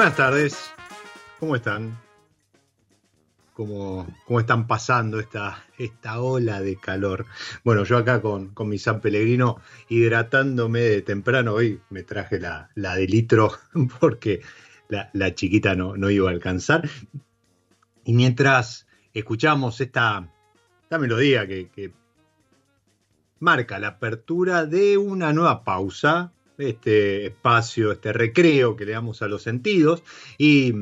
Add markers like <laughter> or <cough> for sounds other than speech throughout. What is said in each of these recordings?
Buenas tardes, ¿cómo están? ¿Cómo, cómo están pasando esta, esta ola de calor? Bueno, yo acá con, mi San Pellegrino hidratándome de temprano, hoy me traje la, de litro <laughs> porque la, chiquita no, no, iba a alcanzar. Y mientras escuchamos esta, melodía que marca la apertura de una nueva pausa, este espacio, este recreo que le damos a los sentidos y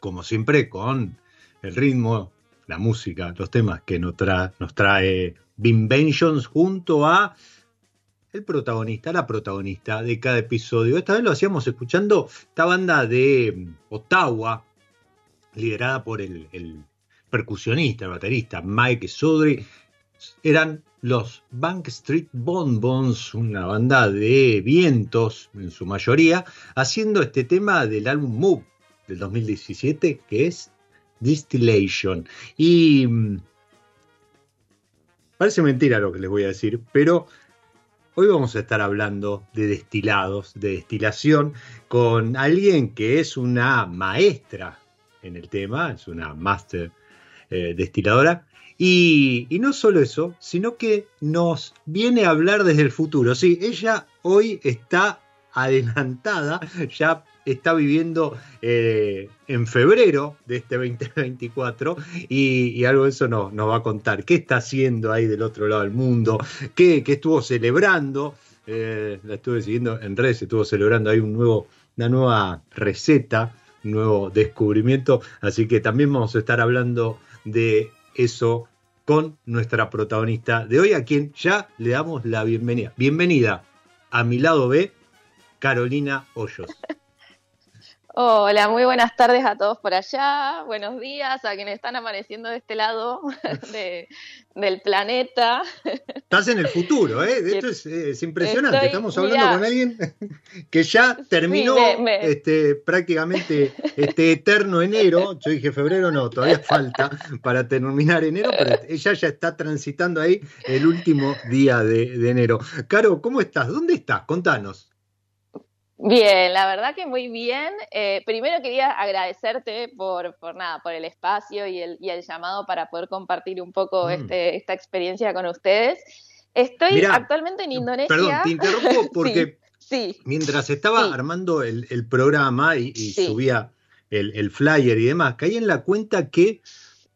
como siempre con el ritmo, la música, los temas que nos, trae, nos trae Binventions junto a el protagonista, la protagonista de cada episodio. Esta vez lo hacíamos escuchando esta banda de Ottawa, liderada por el, el percusionista, el baterista Mike Sudry. Eran los Bank Street Bonbons, una banda de vientos en su mayoría, haciendo este tema del álbum Move del 2017 que es Distillation. Y mm, parece mentira lo que les voy a decir, pero hoy vamos a estar hablando de destilados, de destilación, con alguien que es una maestra en el tema, es una master eh, destiladora y, no solo eso, sino que nos viene a hablar desde el futuro. Sí, ella hoy está adelantada, <laughs> ya está viviendo eh, en febrero de este 2024 y, algo de eso nos, va a contar. ¿Qué está haciendo ahí del otro lado del mundo? ¿Qué, estuvo celebrando? Eh, la estuve siguiendo en redes, estuvo celebrando ahí un nuevo, una nueva receta, un nuevo descubrimiento. Así que también vamos a estar hablando de eso con nuestra protagonista de hoy, a quien ya le damos la bienvenida. Bienvenida a mi lado B, Carolina Hoyos. <laughs> Hola, muy buenas tardes a todos por allá, buenos días a quienes están amaneciendo de este lado <laughs> del planeta. Estás en el futuro, ¿eh? <laughs> Esto es, impresionante, estamos hablando con alguien que ya terminó Este, prácticamente este eterno enero, yo dije febrero, no, todavía <laughs> falta para terminar enero, pero ella ya está transitando ahí el último día de, de enero. Caro, ¿cómo estás? ¿Dónde estás? Contanos. Bien, la verdad que muy bien. Eh, primero quería agradecerte por, por nada, por el espacio y el, y el llamado para poder compartir un poco mm. este, esta experiencia con ustedes. Estoy actualmente en Indonesia. Perdón, te interrumpo <laughs> porque sí, mientras estaba armando el, el, programa y, subía el, el, flyer y demás, caí en la cuenta que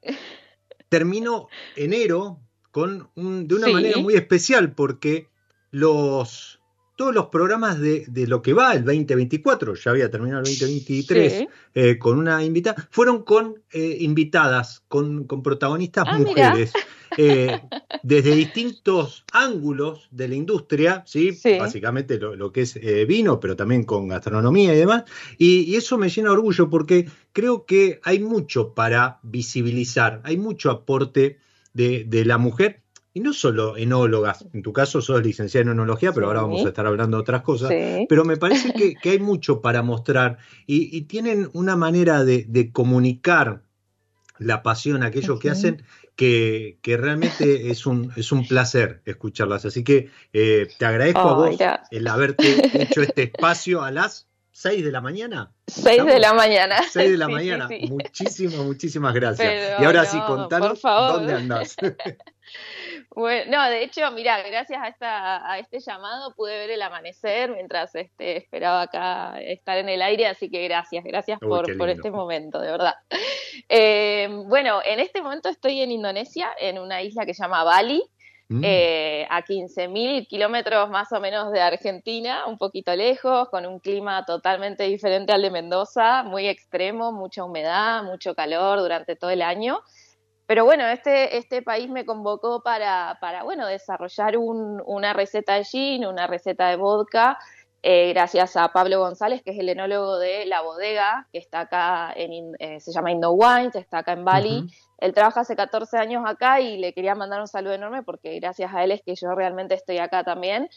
<laughs> terminó enero con un, de una manera muy especial porque los todos los programas de, lo que va el 2024, ya había terminado el 2023 eh, con una invitada, fueron con eh, invitadas, con, protagonistas ah, mujeres, eh, desde distintos ángulos de la industria, ¿sí? básicamente lo, que es vino, pero también con gastronomía y demás, y, eso me llena de orgullo porque creo que hay mucho para visibilizar, hay mucho aporte de, de la mujer y no solo enólogas, en tu caso sos licenciada en enología, pero ahora vamos a estar hablando de otras cosas, pero me parece <laughs> que, hay mucho para mostrar y, tienen una manera de, comunicar la pasión a aquellos que hacen que, realmente es un, es un placer escucharlas. Así que eh, te agradezco a vos el haberte <laughs> hecho este espacio a las 6 de la mañana. 6 de la mañana. 6 de la mañana. Muchísimas, muchísimas gracias. y ahora sí, contanos dónde andás. <laughs> Bueno, no, de hecho, mira, gracias a, esta, a este llamado pude ver el amanecer mientras este, esperaba acá estar en el aire, así que gracias, gracias por, por, este momento, de verdad. Eh, bueno, en este momento estoy en Indonesia, en una isla que se llama Bali, mm. eh, a 15.000 kilómetros más o menos de Argentina, un poquito lejos, con un clima totalmente diferente al de Mendoza, muy extremo, mucha humedad, mucho calor durante todo el año. Pero bueno, este, este país me convocó para, para bueno, desarrollar un, una receta de gin, una receta de vodka, eh, gracias a Pablo González, que es el enólogo de La Bodega, que está acá, en, eh, se llama Indo Wines, está acá en Bali. Él trabaja hace 14 años acá y le quería mandar un saludo enorme porque gracias a él es que yo realmente estoy acá también.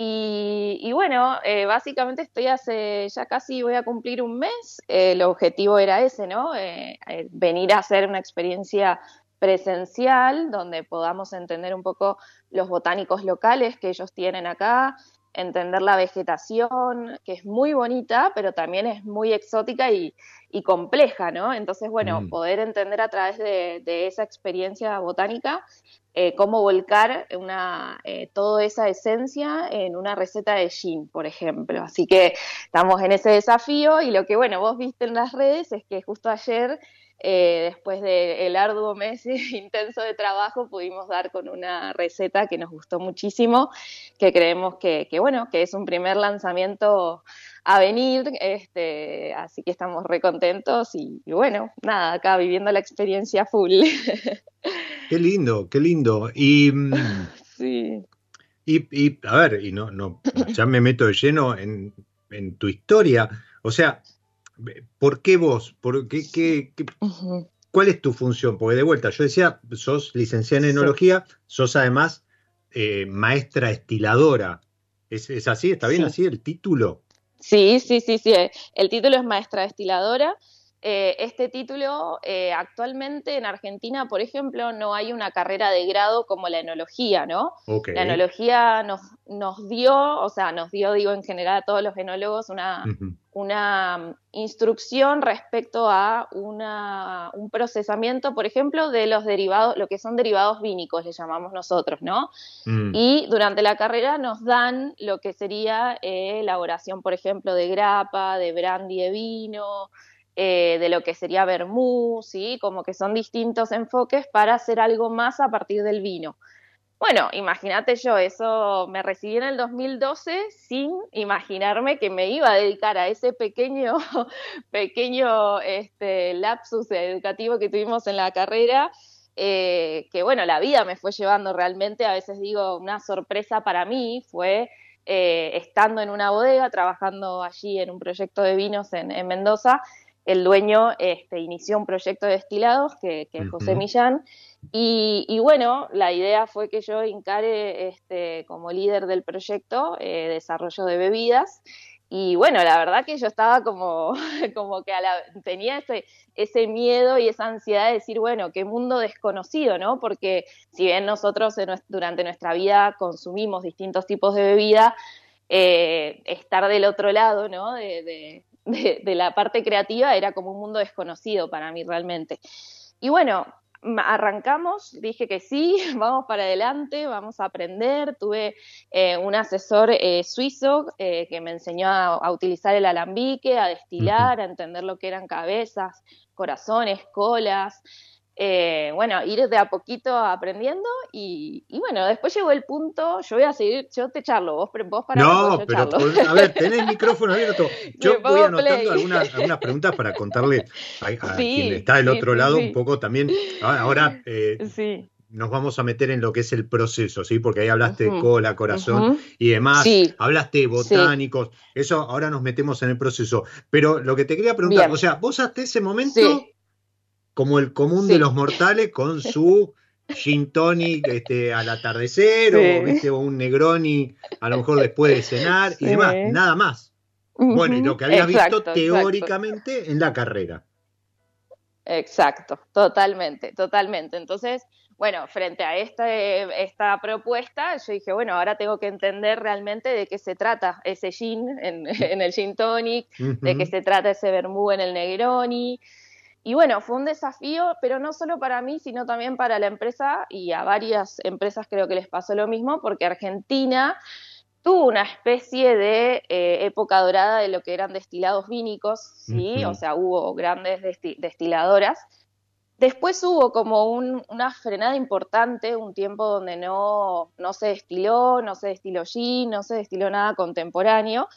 Y, bueno, eh, básicamente estoy hace ya casi voy a cumplir un mes. el objetivo era ese, ¿no? Eh, venir a hacer una experiencia presencial donde podamos entender un poco los botánicos locales que ellos tienen acá, entender la vegetación, que es muy bonita, pero también es muy exótica y, compleja, ¿no? Entonces, bueno, mm. poder entender a través de, esa experiencia botánica eh, cómo volcar una, eh, toda esa esencia en una receta de gin, por ejemplo. Así que estamos en ese desafío y lo que, bueno, vos viste en las redes es que justo ayer eh, después del arduo mes <laughs> intenso de trabajo, pudimos dar con una receta que nos gustó muchísimo, que creemos que, bueno, que es un primer lanzamiento a venir, este, así que estamos recontentos y, y bueno, nada, acá viviendo la experiencia full. Qué lindo, qué lindo. Y, mm, <laughs> sí. y, a ver, y no, no, ya me meto de lleno en, en tu historia. O sea, ¿Por qué vos? ¿Por qué, ¿Cuál es tu función? Porque de vuelta, yo decía, sos licenciada en enología, sos además eh, maestra estiladora. ¿Es, así? ¿Está bien así el título? Sí, sí, sí, sí. El título es maestra estiladora. Eh, este título eh, actualmente en Argentina, por ejemplo, no hay una carrera de grado como la enología, ¿no? La enología nos, nos dio, o sea, nos dio, digo, en general a todos los enólogos una, una mm, instrucción respecto a una, un procesamiento, por ejemplo, de los derivados, lo que son derivados vínicos, le llamamos nosotros, ¿no? Mm. Y durante la carrera nos dan lo que sería eh, elaboración, por ejemplo, de grapa, de brandy de vino, eh, de lo que sería vermú, ¿sí? Como que son distintos enfoques para hacer algo más a partir del vino. Bueno, imagínate yo, eso me recibí en el 2012 sin imaginarme que me iba a dedicar a ese pequeño, <laughs> pequeño este, lapsus educativo que tuvimos en la carrera eh, que bueno, la vida me fue llevando realmente, a veces digo, una sorpresa para mí fue eh, estando en una bodega, trabajando allí en un proyecto de vinos en, Mendoza, el dueño este, inició un proyecto de destilados, que, es José Millán, y, bueno, la idea fue que yo encare este, como líder del proyecto eh, desarrollo de bebidas. Y bueno, la verdad que yo estaba como, <laughs> como que tenía ese, ese miedo y esa ansiedad de decir, bueno, qué mundo desconocido, ¿no? Porque si bien nosotros durante nuestra vida consumimos distintos tipos de bebida, eh, estar del otro lado, ¿no? de, de la parte creativa era como un mundo desconocido para mí realmente. Y bueno, arrancamos, dije que sí, <laughs> vamos para adelante, vamos a aprender. Tuve eh, un asesor eh, suizo eh, que me enseñó a, utilizar el alambique, a destilar, a entender lo que eran cabezas, corazones, colas. Eh, bueno, ir de a poquito aprendiendo y, bueno, después llegó el punto, yo voy a seguir, yo te charlo, vos, vos para No, pero a ver, tenés el <laughs> micrófono abierto. Yo voy anotando algunas, algunas, preguntas para contarle a, <laughs> quien está del otro lado un poco también. Ahora, eh, nos vamos a meter en lo que es el proceso, ¿sí? Porque ahí hablaste de cola, corazón y demás, hablaste de botánicos, eso ahora nos metemos en el proceso. Pero lo que te quería preguntar, o sea, vos hasta ese momento como el común de los mortales con su gin tonic este, al atardecer o ¿viste? un negroni a lo mejor después de cenar y demás, nada más. Bueno, y lo que habías visto teóricamente en la carrera. Exacto, totalmente, totalmente. Entonces, bueno, frente a esta, esta propuesta, yo dije, bueno, ahora tengo que entender realmente de qué se trata ese gin en, <laughs> el gin tonic, de qué se trata ese vermú en el Negroni, y bueno, fue un desafío, pero no solo para mí, sino también para la empresa y a varias empresas creo que les pasó lo mismo, porque Argentina tuvo una especie de eh, época dorada de lo que eran destilados vínicos, ¿sí? O sea, hubo grandes destiladoras. Después hubo como una frenada importante, un tiempo donde no, no se destiló, no se destiló gin, no se destiló nada contemporáneo.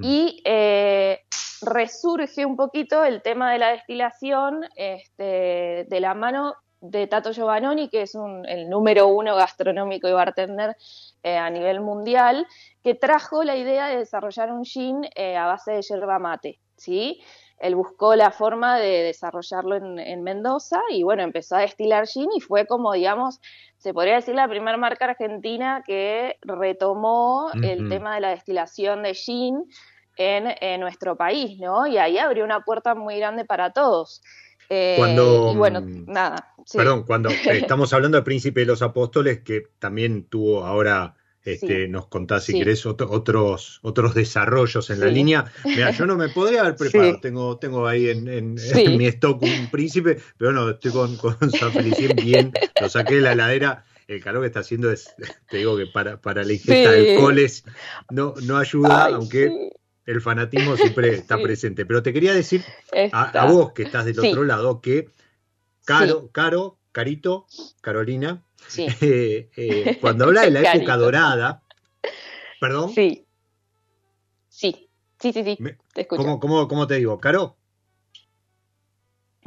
Y eh, resurge un poquito el tema de la destilación este, de la mano de Tato Giovannoni, que es el número uno gastronómico y bartender eh, a nivel mundial, que trajo la idea de desarrollar un gin eh, a base de yerba mate, ¿sí? Él buscó la forma de desarrollarlo en, Mendoza y bueno, empezó a destilar gin y fue como, digamos, se podría decir la primera marca argentina que retomó el tema de la destilación de gin en, nuestro país, ¿no? Y ahí abrió una puerta muy grande para todos. Eh, cuando, y bueno, mm, nada. Perdón, cuando <laughs> estamos hablando del príncipe de los apóstoles, que también tuvo ahora, este, nos contás si querés otros, otros desarrollos en la línea. Mira, yo no me podría haber <laughs> preparado, tengo, tengo ahí en, mi stock un príncipe, pero no, estoy con, con San Felicien bien, lo saqué de la heladera el calor que está haciendo es, <laughs> te digo que para, para la ingesta de alcoholes no, no ayuda, aunque el fanatismo siempre <laughs> está presente. Pero te quería decir a, vos que estás del otro lado que Caro, Caro, Carito, Carolina, <laughs> eh, eh, cuando habla de la época dorada, perdón. Sí. Sí, sí, sí, sí. te escucho. ¿cómo, cómo, te digo? ¿Caro?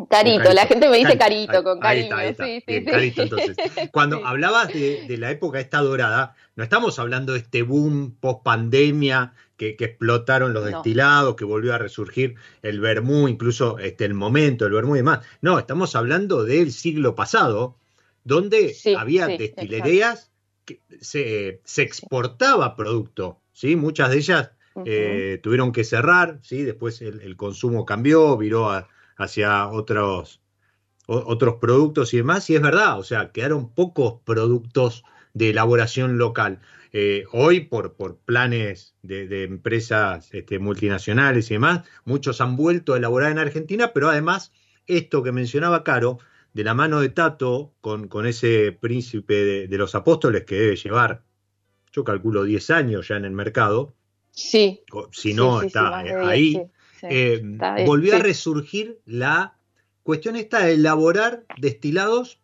Carito, la gente me dice carito con cariño. Ahí está, Sí, sí, carito, entonces. <laughs> Cuando hablabas de, de, la época esta dorada, no estamos hablando de este boom post pandemia que, explotaron los destilados, que volvió a resurgir el vermú, incluso este, el momento del vermú y demás. No, estamos hablando del siglo pasado, donde había destilerías que se, exportaba producto, ¿sí? Muchas de ellas eh, tuvieron que cerrar, ¿sí? Después el, consumo cambió, viró hacia otros, otros productos y demás, y es verdad, o sea, quedaron pocos productos de elaboración local. Eh, hoy, por, por planes de, empresas este, multinacionales y demás, muchos han vuelto a elaborar en Argentina, pero además, esto que mencionaba Caro, de la mano de Tato, con, con ese príncipe de, los apóstoles que debe llevar, yo calculo 10 años ya en el mercado. Sí. Si no, está ahí. Eh, volvió a resurgir la cuestión esta de elaborar destilados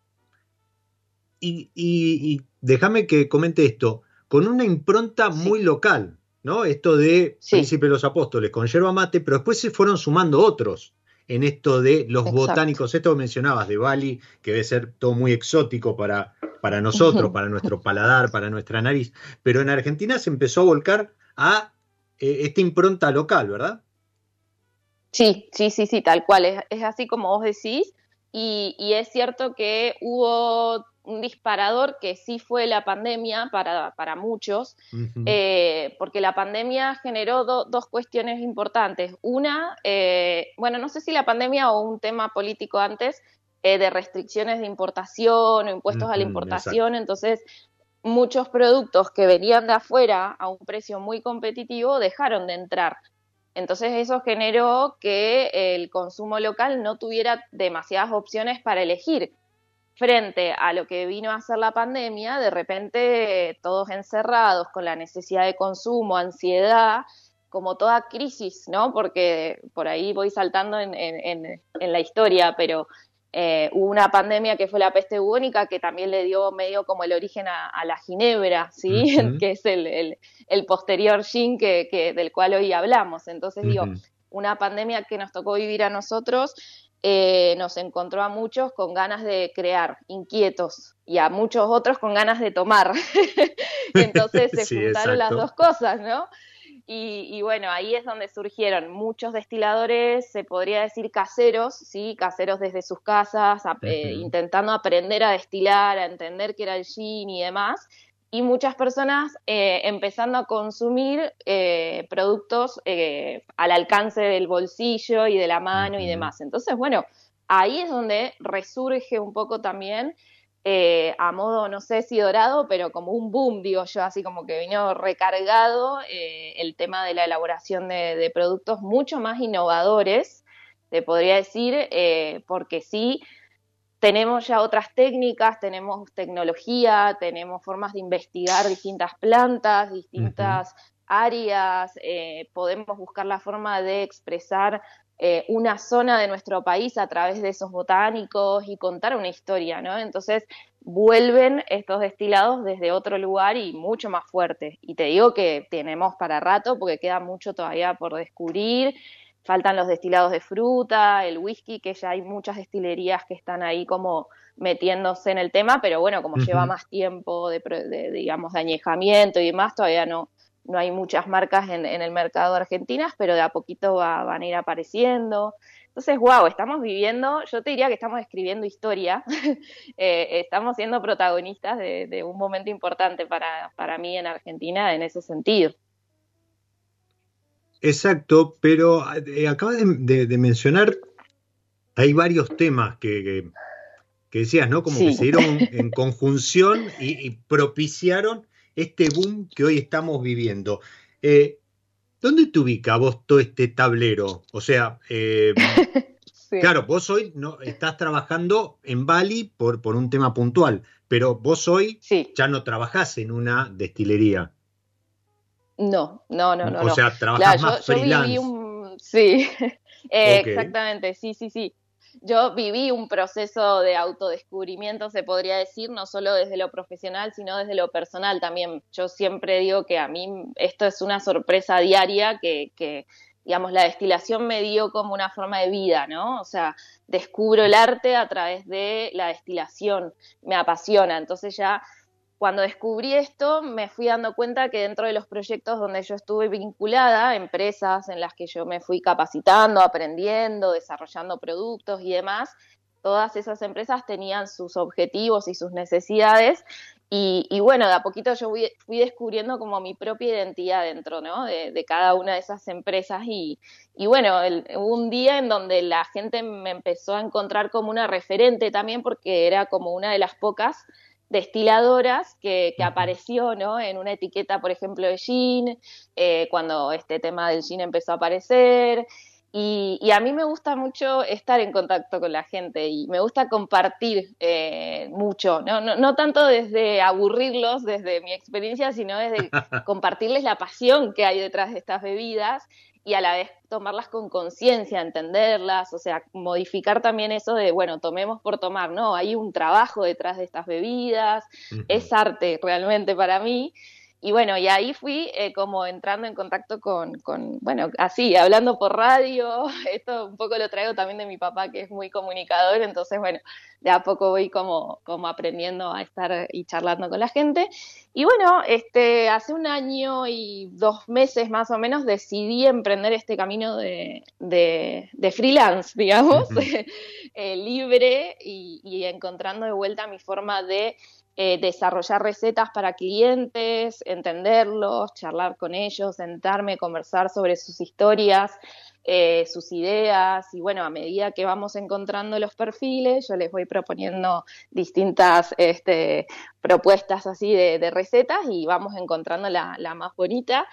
y déjame que comente esto con una impronta muy local, ¿no? Esto de Príncipe de los Apóstoles, con yerba mate, pero después se fueron sumando otros. en esto de los botánicos, esto que mencionabas de Bali, que debe ser todo muy exótico para, para nosotros, <laughs> para nuestro paladar, para nuestra nariz, pero en Argentina se empezó a volcar a eh, esta impronta local, ¿verdad? Sí, sí, sí, sí, tal cual, es, así como vos decís, y, y es cierto que hubo un disparador que sí fue la pandemia para, para muchos, eh, porque la pandemia generó dos cuestiones importantes. Una, eh, bueno, no sé si la pandemia o un tema político antes, eh, de restricciones de importación o impuestos a la importación, entonces muchos productos que venían de afuera a un precio muy competitivo dejaron de entrar. Entonces eso generó que el consumo local no tuviera demasiadas opciones para elegir frente a lo que vino a ser la pandemia, de repente todos encerrados con la necesidad de consumo, ansiedad, como toda crisis, ¿no? Porque por ahí voy saltando en, la historia, pero eh, hubo una pandemia que fue la peste bubónica que también le dio medio como el origen a, la ginebra, ¿sí? <laughs> que es el, posterior gin que, del cual hoy hablamos. Entonces digo, una pandemia que nos tocó vivir a nosotros eh, nos encontró a muchos con ganas de crear, inquietos, y a muchos otros con ganas de tomar. <laughs> Entonces se juntaron las dos cosas, ¿no? Y, bueno, ahí es donde surgieron muchos destiladores, se podría decir caseros, sí, caseros desde sus casas, eh, intentando aprender a destilar, a entender qué era el gin y demás y muchas personas eh, empezando a consumir eh, productos eh, al alcance del bolsillo y de la mano y demás. Entonces, bueno, ahí es donde resurge un poco también, a modo, no sé si dorado, pero como un boom, digo yo, así como que vino recargado el tema de la elaboración de, de, productos mucho más innovadores, te podría decir, porque sí tenemos ya otras técnicas, tenemos tecnología, tenemos formas de investigar distintas plantas, distintas áreas, eh, podemos buscar la forma de expresar eh, una zona de nuestro país a través de esos botánicos y contar una historia, ¿no? Entonces vuelven estos destilados desde otro lugar y mucho más fuertes. Y te digo que tenemos para rato porque queda mucho todavía por descubrir faltan los destilados de fruta, el whisky, que ya hay muchas destilerías que están ahí como metiéndose en el tema, pero bueno, como lleva más tiempo de, digamos, de añejamiento y demás, todavía no, no hay muchas marcas en, el mercado argentinas, pero de a poquito van a ir apareciendo. Entonces, wow, estamos viviendo, yo te diría que estamos escribiendo historia, <laughs> eh, estamos siendo protagonistas de, un momento importante para, para mí en Argentina en ese sentido. Exacto, pero eh, acabas de, mencionar, hay varios temas que, decías, ¿no? Como que se dieron en conjunción y, propiciaron este boom que hoy estamos viviendo. Eh, ¿Dónde te ubica vos todo este tablero? O sea, eh, <laughs> claro, vos hoy no, estás trabajando en Bali por, por un tema puntual, pero vos hoy ya no trabajás en una destilería. No, no, no, no. O sea, trabajas más freelance. Sí, <laughs> exactamente, sí, sí, sí. Yo viví un proceso de autodescubrimiento, se podría decir, no solo desde lo profesional, sino desde lo personal también. Yo siempre digo que a mí esto es una sorpresa diaria que, que digamos, la destilación me dio como una forma de vida, ¿no? O sea, descubro el arte a través de la destilación, me apasiona. Entonces ya cuando descubrí esto, me fui dando cuenta que dentro de los proyectos donde yo estuve vinculada, empresas en las que yo me fui capacitando, aprendiendo, desarrollando productos y demás, todas esas empresas tenían sus objetivos y sus necesidades. Y, bueno, de a poquito yo fui, descubriendo como mi propia identidad dentro ¿no? de, cada una de esas empresas. Y, bueno, hubo un día en donde la gente me empezó a encontrar como una referente también, porque era como una de las pocas destiladoras que, que, apareció ¿no? en una etiqueta, por ejemplo, de gin, eh, cuando este tema del gin empezó a aparecer. Y, a mí me gusta mucho estar en contacto con la gente y me gusta compartir eh, mucho, ¿no? No, no tanto desde aburrirlos, desde mi experiencia, sino desde <laughs> compartirles la pasión que hay detrás de estas bebidas y a la vez tomarlas con conciencia, entenderlas, o sea, modificar también eso de, bueno, tomemos por tomar, no, hay un trabajo detrás de estas bebidas, es arte realmente para mí. Y bueno, y ahí fui eh, como entrando en contacto con, con, bueno, así, hablando por radio, <laughs> esto un poco lo traigo también de mi papá que es muy comunicador, entonces bueno, de a poco voy como, como aprendiendo a estar y charlando con la gente. Y bueno, este, hace un año y dos meses más o menos decidí emprender este camino de, de, freelance, <laughs> digamos, <laughs> eh, libre y, y encontrando de vuelta mi forma de eh, desarrollar recetas para clientes, entenderlos, charlar con ellos, sentarme, conversar sobre sus historias, eh, sus ideas y bueno, a medida que vamos encontrando los perfiles, yo les voy proponiendo distintas este, propuestas así de, recetas y vamos encontrando la, más bonita.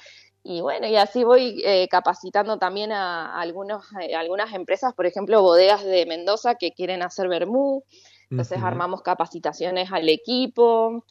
Y bueno, y así voy eh, capacitando también a, algunos, algunas empresas, por ejemplo, bodegas de Mendoza que quieren hacer vermú, entonces armamos capacitaciones al equipo,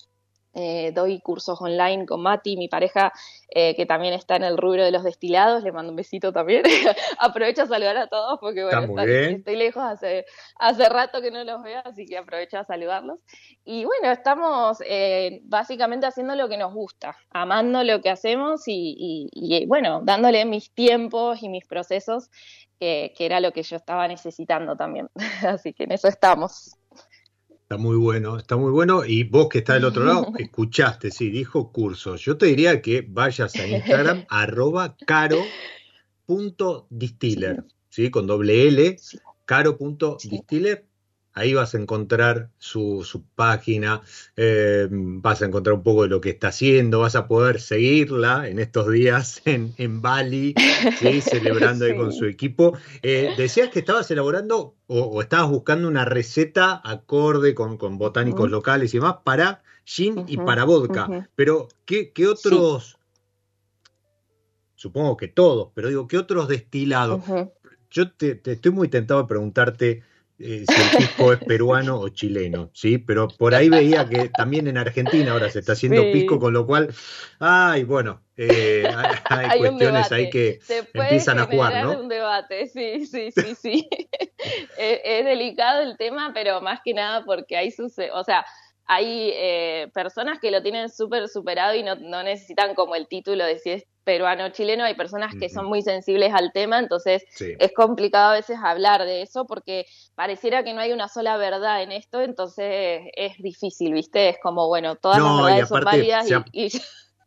eh, doy cursos online con Mati, mi pareja, eh, que también está en el rubro de los destilados, le mando un besito también. <laughs> aprovecho a saludar a todos porque bueno, estoy lejos hace, hace rato que no los veo, así que aprovecho a saludarlos. Y bueno, estamos eh, básicamente haciendo lo que nos gusta, amando lo que hacemos y, y bueno, dándole mis tiempos y mis procesos, que era lo que yo estaba necesitando también. <laughs> así que en eso estamos. Está muy bueno, está muy bueno. Y vos que estás del otro lado, <laughs> escuchaste, sí, dijo cursos. Yo te diría que vayas a Instagram, <laughs> arroba caro.distiller, ¿sí? Con doble L, caro.distiller Ahí vas a encontrar su, página, eh, vas a encontrar un poco de lo que está haciendo, vas a poder seguirla en estos días <laughs> en, en Bali, <laughs> celebrando ahí con su equipo. Eh, decías que estabas elaborando o, estabas buscando una receta acorde con, botánicos locales y demás para gin y para vodka. Pero, ¿qué, otros? Supongo que todos, pero digo, ¿qué otros destilados? Yo te, te, estoy muy tentado de preguntarte eh, si el pisco es peruano o chileno, ¿sí? Pero por ahí veía que también en Argentina ahora se está haciendo pisco, con lo cual, ay, bueno, eh, hay, <laughs> cuestiones ahí que empiezan a jugar, ¿no? un debate, sí, sí, sí, sí. <laughs> es, delicado el tema, pero más que nada porque hay sucede, o sea, hay eh, personas que lo tienen súper superado y no, no, necesitan como el título de si es peruano chileno, hay personas que son muy sensibles al tema, entonces es complicado a veces hablar de eso porque pareciera que no hay una sola verdad en esto, entonces es difícil, ¿viste? Es como, bueno, todas las verdades son válidas y...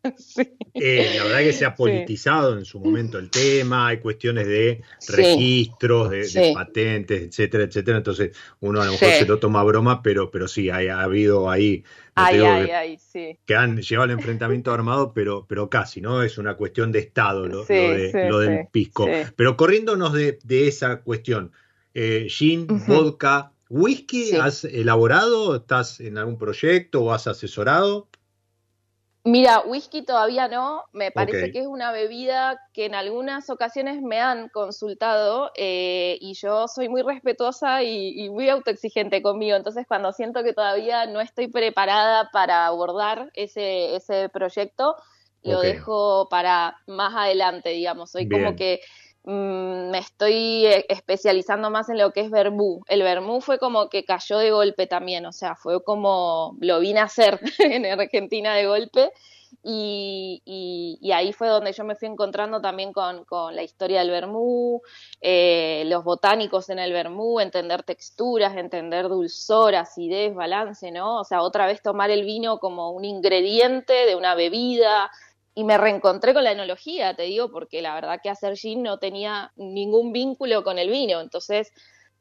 <laughs> Eh, la verdad que se ha politizado en su momento el tema, hay cuestiones de registros, de, patentes, etcétera, etcétera. Entonces uno a lo mejor se lo toma a broma, pero, pero sí, ha habido ahí que, han llevado el enfrentamiento armado, pero, pero casi, ¿no? Es una cuestión de Estado lo, del pisco. Pero corriéndonos de, esa cuestión, eh, gin, vodka, whisky, ¿has elaborado? ¿Estás en algún proyecto o has asesorado? Mira, whisky todavía no, me parece que es una bebida que en algunas ocasiones me han consultado eh, y yo soy muy respetuosa y, muy autoexigente conmigo, entonces cuando siento que todavía no estoy preparada para abordar ese, ese proyecto, lo dejo para más adelante, digamos, soy como que me estoy eh, especializando más en lo que es vermú. El vermú fue como que cayó de golpe también, o sea, fue como lo vine a hacer <laughs> en Argentina de golpe. Y, y, ahí fue donde yo me fui encontrando también con, con la historia del vermú, eh, los botánicos en el vermú, entender texturas, entender dulzor, acidez, balance, ¿no? O sea, otra vez tomar el vino como un ingrediente de una bebida, y me reencontré con la enología, te digo, porque la verdad que hacer gin no tenía ningún vínculo con el vino. Entonces,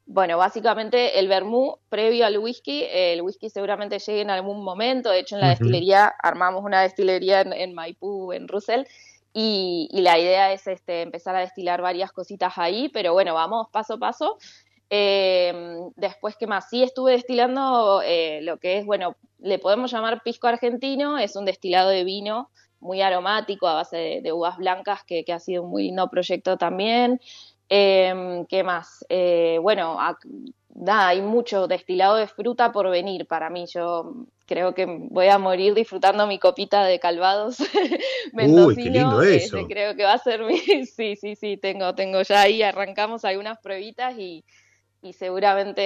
bueno, básicamente el vermú previo al whisky, el whisky seguramente llegue en algún momento. De hecho, en la destilería armamos una destilería en, Maipú, en Russell, y, la idea es este, empezar a destilar varias cositas ahí, pero bueno, vamos paso a paso. Em, después, ¿qué más? Sí estuve destilando eh, lo que es, bueno, le podemos llamar pisco argentino, es un destilado de vino muy aromático a base de, uvas blancas, que, ha sido un muy lindo proyecto también. Em, ¿Qué más? Eh, bueno, hay mucho destilado de fruta por venir para mí. Yo creo que voy a morir disfrutando mi copita de calvados <laughs> Uy, qué lindo eso. creo que va a ser mi... <laughs> sí, sí, sí, tengo, tengo ya ahí, arrancamos algunas pruebitas y y seguramente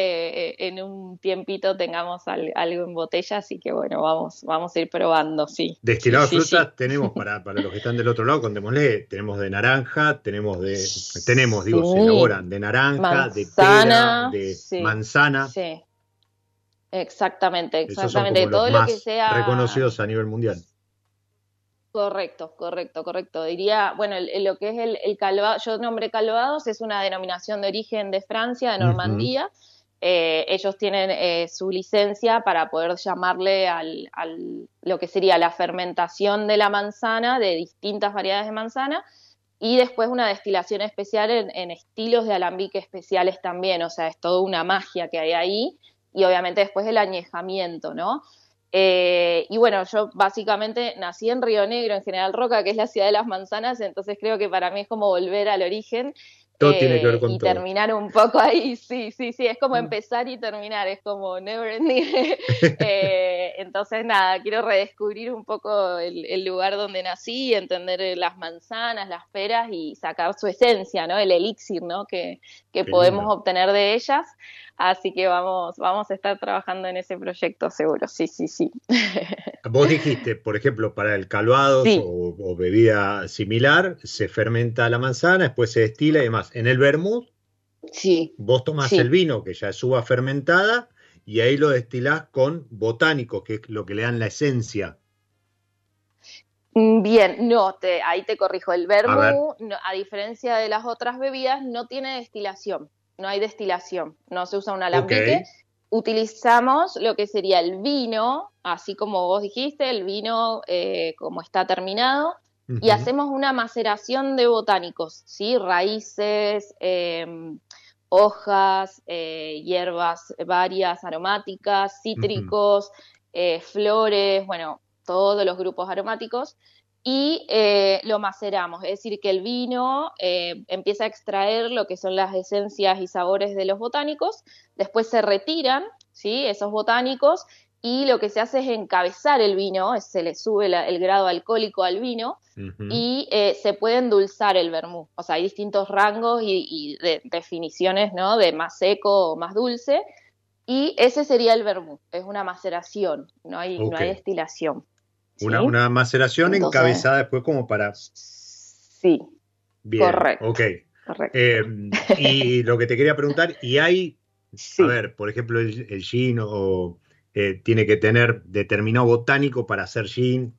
eh, en un tiempito tengamos algo en botella, así que bueno, vamos, vamos a ir probando, sí. Destilado de frutas tenemos para, para los que están del otro lado, contémosle, tenemos de naranja, tenemos de, tenemos, digo, se elaboran de naranja, de pera, de manzana. Sí. Exactamente, exactamente. Todo lo que sea. Reconocidos a nivel mundial. Correcto, correcto, correcto. Diría, bueno, lo que es el, el calvado, yo nombré calvados, es una denominación de origen de Francia, de Normandía. Eh, ellos tienen eh, su licencia para poder llamarle al, al, lo que sería la fermentación de la manzana, de distintas variedades de manzana, y después una destilación especial en, en estilos de alambique especiales también, o sea, es toda una magia que hay ahí, y obviamente después el añejamiento, ¿no? Eh, y bueno, yo básicamente nací en Río Negro, en General Roca, que es la ciudad de las manzanas, entonces creo que para mí es como volver al origen. Todo tiene que ver con y terminar un poco ahí, <laughs> sí, sí, sí, es como mm. empezar y terminar, es como never ending. <laughs> eh, entonces, nada, quiero redescubrir un poco el, lugar donde nací, entender las manzanas, las peras y sacar su esencia, ¿no? El elixir, ¿no? Que, que podemos obtener de ellas. Así que vamos, vamos a estar trabajando en ese proyecto seguro, sí, sí, sí. <laughs> Vos dijiste, por ejemplo, para el calvado o, bebida similar, se fermenta la manzana, después se destila y demás. En el vermouth, sí. vos tomás el vino que ya es uva fermentada y ahí lo destilás con botánicos, que es lo que le dan la esencia. Mm, bien, no, te, ahí te corrijo. El vermouth, a diferencia de las otras bebidas, no tiene destilación no hay destilación, no se usa un alambique. Utilizamos lo que sería el vino, así como vos dijiste, el vino eh, como está terminado, y hacemos una maceración de botánicos, ¿sí? Raíces, em, hojas, eh, hierbas varias, aromáticas, cítricos, eh, flores, bueno, todos los grupos aromáticos y eh, lo maceramos, es decir, que el vino eh, empieza a extraer lo que son las esencias y sabores de los botánicos, después se retiran ¿sí? esos botánicos y lo que se hace es encabezar el vino, se le sube el grado alcohólico al vino y eh, se puede endulzar el vermú. O sea, hay distintos rangos y, definiciones ¿no? de más seco o más dulce. Y ese sería el vermú, es una maceración, no hay, no hay destilación. Una, maceración encabezada después como para... Sí. correcto. Ok. Eh, y <laughs> lo que te quería preguntar, ¿y hay, a ver, por ejemplo, el, el gin o eh, tiene que tener determinado botánico para hacer gin?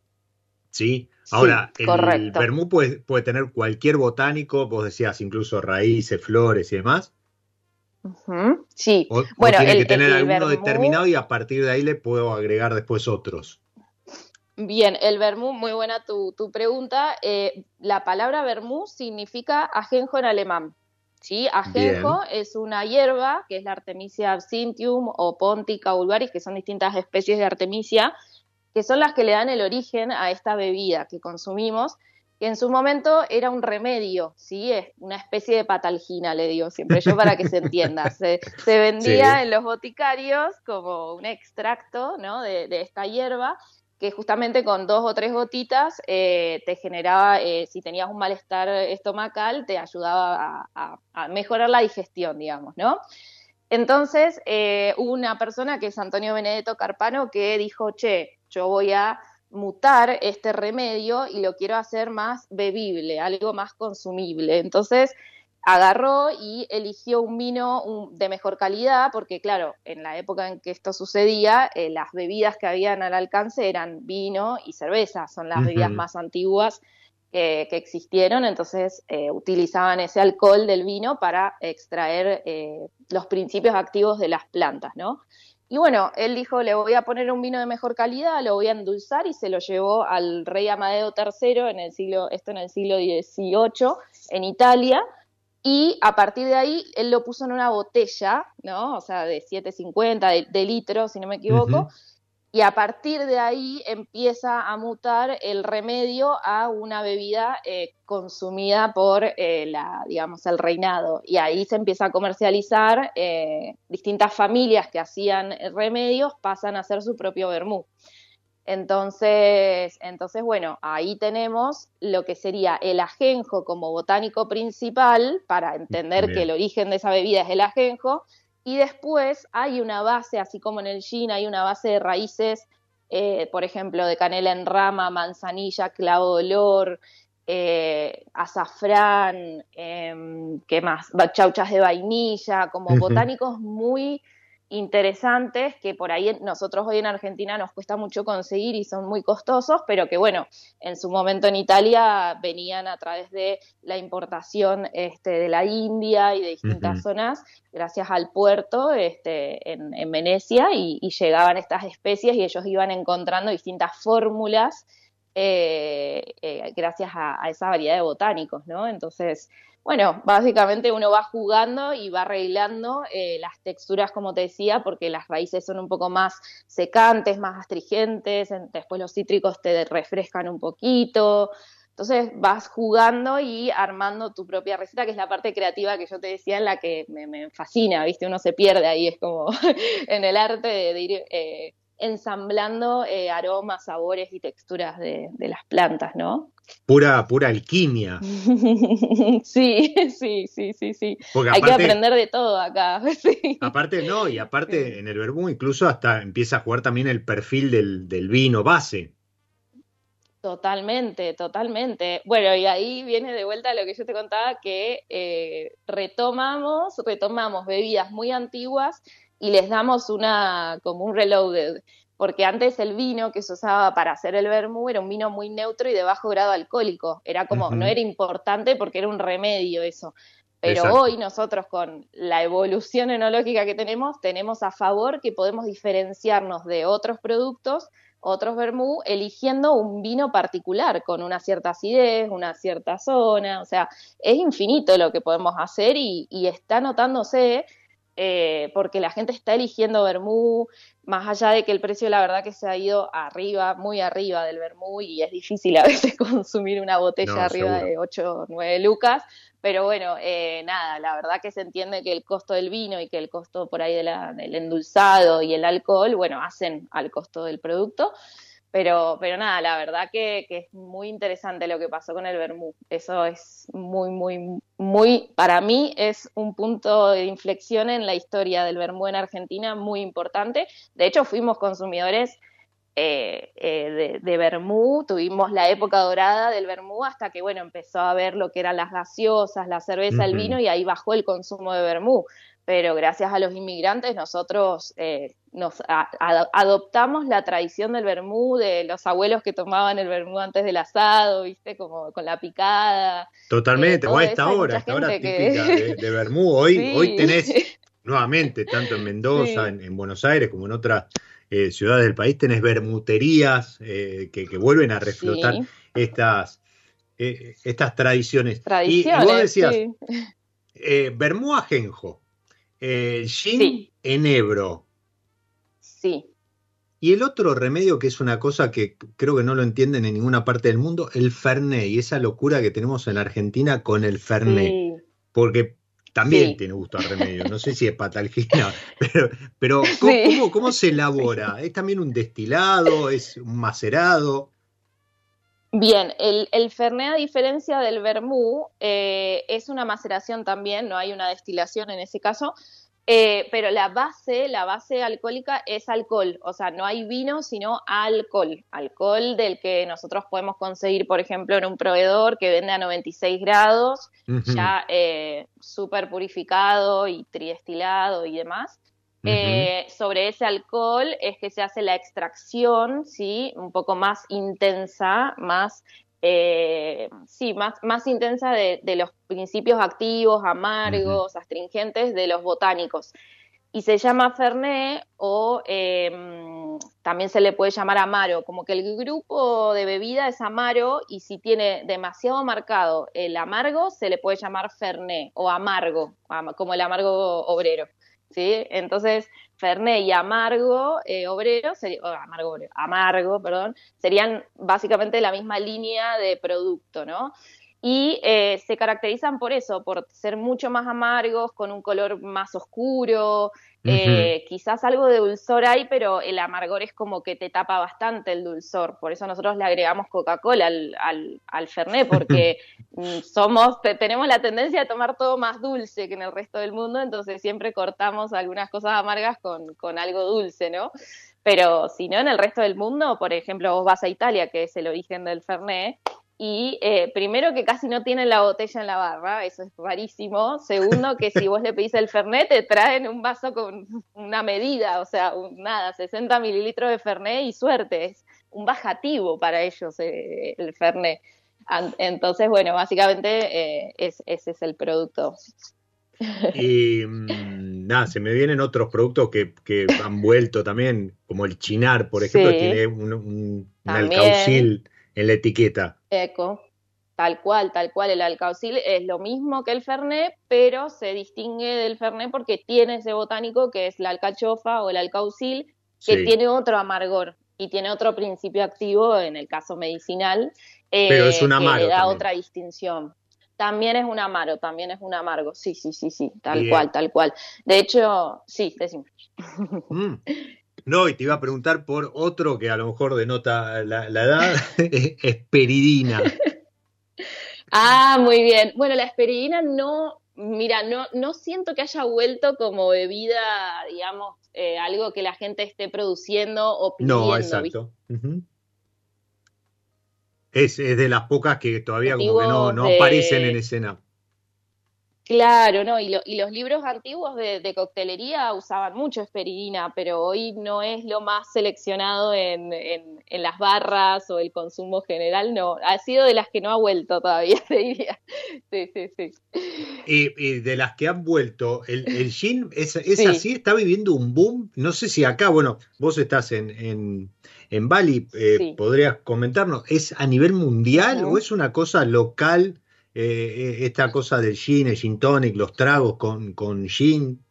¿Sí? Ahora, el vermú puede, puede, tener cualquier botánico, vos decías incluso raíces, flores y demás. Sí. bueno, tiene que tener alguno determinado y a partir de ahí le puedo agregar después otros. Bien, el vermú, muy buena tu, pregunta. Eh, la palabra vermú significa ajenjo en alemán. ¿sí? Ajenjo es una hierba, que es la Artemisia absinthium o Pontica vulgaris, que son distintas especies de Artemisia, que son las que le dan el origen a esta bebida que consumimos, que en su momento era un remedio, ¿sí? Es una especie de patalgina, le digo siempre yo para que se entienda. <laughs> Se, vendía en los boticarios como un extracto ¿no? de, de esta hierba que justamente con dos o tres gotitas eh, te generaba, eh, si tenías un malestar estomacal, te ayudaba a, mejorar la digestión, digamos, ¿no? Entonces, eh, hubo una persona que es Antonio Benedetto Carpano que dijo, che, yo voy a mutar este remedio y lo quiero hacer más bebible, algo más consumible. Entonces, agarró y eligió un vino de mejor calidad, porque claro, en la época en que esto sucedía, eh, las bebidas que habían al alcance eran vino y cerveza, son las bebidas más antiguas que, existieron, entonces eh, utilizaban ese alcohol del vino para extraer eh, los principios activos de las plantas, ¿no? Y bueno, él dijo, le voy a poner un vino de mejor calidad, lo voy a endulzar y se lo llevó al rey Amadeo III en el siglo, esto en el siglo XVIII, en Italia, y a partir de ahí él lo puso en una botella, ¿no? O sea, de 750 de, litros, si no me equivoco. Y a partir de ahí empieza a mutar el remedio a una bebida eh, consumida por eh, la, digamos, el reinado. Y ahí se empieza a comercializar. Eh, distintas familias que hacían remedios pasan a hacer su propio vermú. Entonces, entonces, bueno, ahí tenemos lo que sería el ajenjo como botánico principal para entender que el origen de esa bebida es el ajenjo. Y después hay una base, así como en el gin hay una base de raíces, eh, por ejemplo, de canela en rama, manzanilla, clavo de olor, eh, azafrán, em, ¿qué más? Chauchas de vainilla, como botánicos muy interesantes que por ahí nosotros hoy en Argentina nos cuesta mucho conseguir y son muy costosos, pero que bueno, en su momento en Italia venían a través de la importación este, de la India y de distintas zonas, gracias al puerto este, en, Venecia, y, llegaban estas especies y ellos iban encontrando distintas fórmulas eh, eh, gracias a, a, esa variedad de botánicos, ¿no? Entonces, bueno, básicamente uno va jugando y va arreglando eh, las texturas, como te decía, porque las raíces son un poco más secantes, más astringentes, después los cítricos te refrescan un poquito. Entonces vas jugando y armando tu propia receta, que es la parte creativa que yo te decía, en la que me, fascina, ¿viste? Uno se pierde ahí, es como <laughs> en el arte de, ir eh, ensamblando eh, aromas, sabores y texturas de, las plantas, ¿no? Pura, pura alquimia. <laughs> sí, sí, sí, sí, sí. Hay que aprender de todo acá. <laughs> Aparte, no, y aparte en el verbú incluso hasta empieza a jugar también el perfil del, vino base. Totalmente, totalmente. Bueno, y ahí viene de vuelta lo que yo te contaba, que eh, retomamos, retomamos bebidas muy antiguas y les damos una como un reloaded, porque antes el vino que se usaba para hacer el vermú era un vino muy neutro y de bajo grado alcohólico, era como no era importante porque era un remedio eso. Pero hoy nosotros con la evolución enológica que tenemos, tenemos a favor que podemos diferenciarnos de otros productos, otros vermú, eligiendo un vino particular con una cierta acidez, una cierta zona, o sea, es infinito lo que podemos hacer y, y está notándose eh, porque la gente está eligiendo vermú, más allá de que el precio la verdad que se ha ido arriba, muy arriba del vermú y es difícil a <laughs> veces consumir una botella arriba de 8 o 9 lucas, pero bueno, eh, nada, la verdad que se entiende que el costo del vino y que el costo por ahí del endulzado y el alcohol, bueno, hacen al costo del producto. Pero, pero nada, la verdad que, es muy interesante lo que pasó con el Bermú. Eso es muy, muy, muy, para mí es un punto de inflexión en la historia del Bermú en Argentina muy importante. De hecho, fuimos consumidores eh, eh, de, de Bermú, tuvimos la época dorada del Bermú hasta que, bueno, empezó a ver lo que eran las gaseosas, la cerveza, el vino y ahí bajó el consumo de Bermú pero gracias a los inmigrantes nosotros eh, nos adoptamos la tradición del vermú, de los abuelos que tomaban el vermú antes del asado, viste, como con la picada. Totalmente, o a esta hora, esta hora típica de, de, vermú. Hoy, <laughs> hoy tenés <laughs> nuevamente, tanto en Mendoza, en, Buenos Aires, como en otras eh, ciudades del país, tenés vermuterías eh, que, vuelven a reflotar estas, estas tradiciones. tradiciones. Y, vos decías, vermú ajenjo. El gin enebro. Sí. Y el otro remedio, que es una cosa que creo que no lo entienden en ninguna parte del mundo, el Fernet, y esa locura que tenemos en Argentina con el Fernet. Porque también tiene gusto a remedio, no sé si es patalgina, <laughs> pero, pero ¿cómo, se elabora? <laughs> ¿Es también un destilado? ¿Es un macerado? Bien, el, el Fernet, a diferencia del Vermú, eh, es una maceración también, no hay una destilación en ese caso, eh, pero la base, la base alcohólica es alcohol, o sea, no hay vino, sino alcohol, alcohol del que nosotros podemos conseguir, por ejemplo, en un proveedor que vende a 96 grados, ya eh, súper purificado y tridestilado y demás. Eh, sobre ese alcohol es que se hace la extracción, ¿sí? Un poco más intensa, más, eh, sí, más, más intensa de, los principios activos, amargos, astringentes de los botánicos. Y se llama Fernet o em, también se le puede llamar amaro, como que el grupo de bebida es amaro y si tiene demasiado marcado el amargo, se le puede llamar Fernet o amargo, como el amargo obrero. ¿Sí? Entonces, Fernet y Amargo eh, Obrero, amargo, amargo, perdón, serían básicamente la misma línea de producto, ¿no? Y eh, se caracterizan por eso, por ser mucho más amargos, con un color más oscuro, eh, quizás algo de dulzor hay, pero el amargor es como que te tapa bastante el dulzor, por eso nosotros le agregamos Coca-Cola al, al, al, Fernet, porque <laughs> mm, somos, tenemos la tendencia a tomar todo más dulce que en el resto del mundo, entonces siempre cortamos algunas cosas amargas con, con algo dulce, ¿no? Pero si no, en el resto del mundo, por ejemplo, vos vas a Italia, que es el origen del Fernet, y eh, primero que casi no tienen la botella en la barra, eso es rarísimo. Segundo que si vos le pedís el Fernet te traen un vaso con una medida, o sea, nada, 60 mililitros de Fernet y suerte, es un bajativo para ellos eh, el Fernet. Entonces, bueno, básicamente eh, ese es el producto. Y mm, nada, se me vienen otros productos que, han vuelto también, como el chinar, por ejemplo, tiene un, un, alcaucil en la etiqueta. Eco, tal cual, tal cual. El alcaucil es lo mismo que el fernet, pero se distingue del fernet porque tiene ese botánico que es la alcachofa o el alcaucil, que tiene otro amargor y tiene otro principio activo, en el caso medicinal, pero es un amaro que le da otra distinción. También es un amaro, también es un amargo, sí, sí, sí, sí, tal cual, tal cual. De hecho, sí, decimos. Mm. <laughs> No, y te iba a preguntar por otro que a lo mejor denota la, edad, <laughs> esperidina. <laughs> Ah, muy bien. Bueno, la esperidina no, mira, no, no siento que haya vuelto como bebida, digamos, eh, algo que la gente esté produciendo o pidiendo. No, exacto. es, de las pocas que todavía como que no, no aparecen en escena. Claro, no, y, los libros antiguos de, coctelería usaban mucho esperidina, pero hoy no es lo más seleccionado en, las barras o el consumo general, no. Ha sido de las que no ha vuelto todavía, <laughs> te diría. Sí, sí, sí. Y, de las que han vuelto, ¿el, el gin es, así? ¿Está viviendo un boom? No sé si acá, bueno, vos estás en, en, Bali, eh, podrías comentarnos, ¿es a nivel mundial o es una cosa local? Eh, eh, esta cosa del gin, el gin tonic, los tragos con, con gin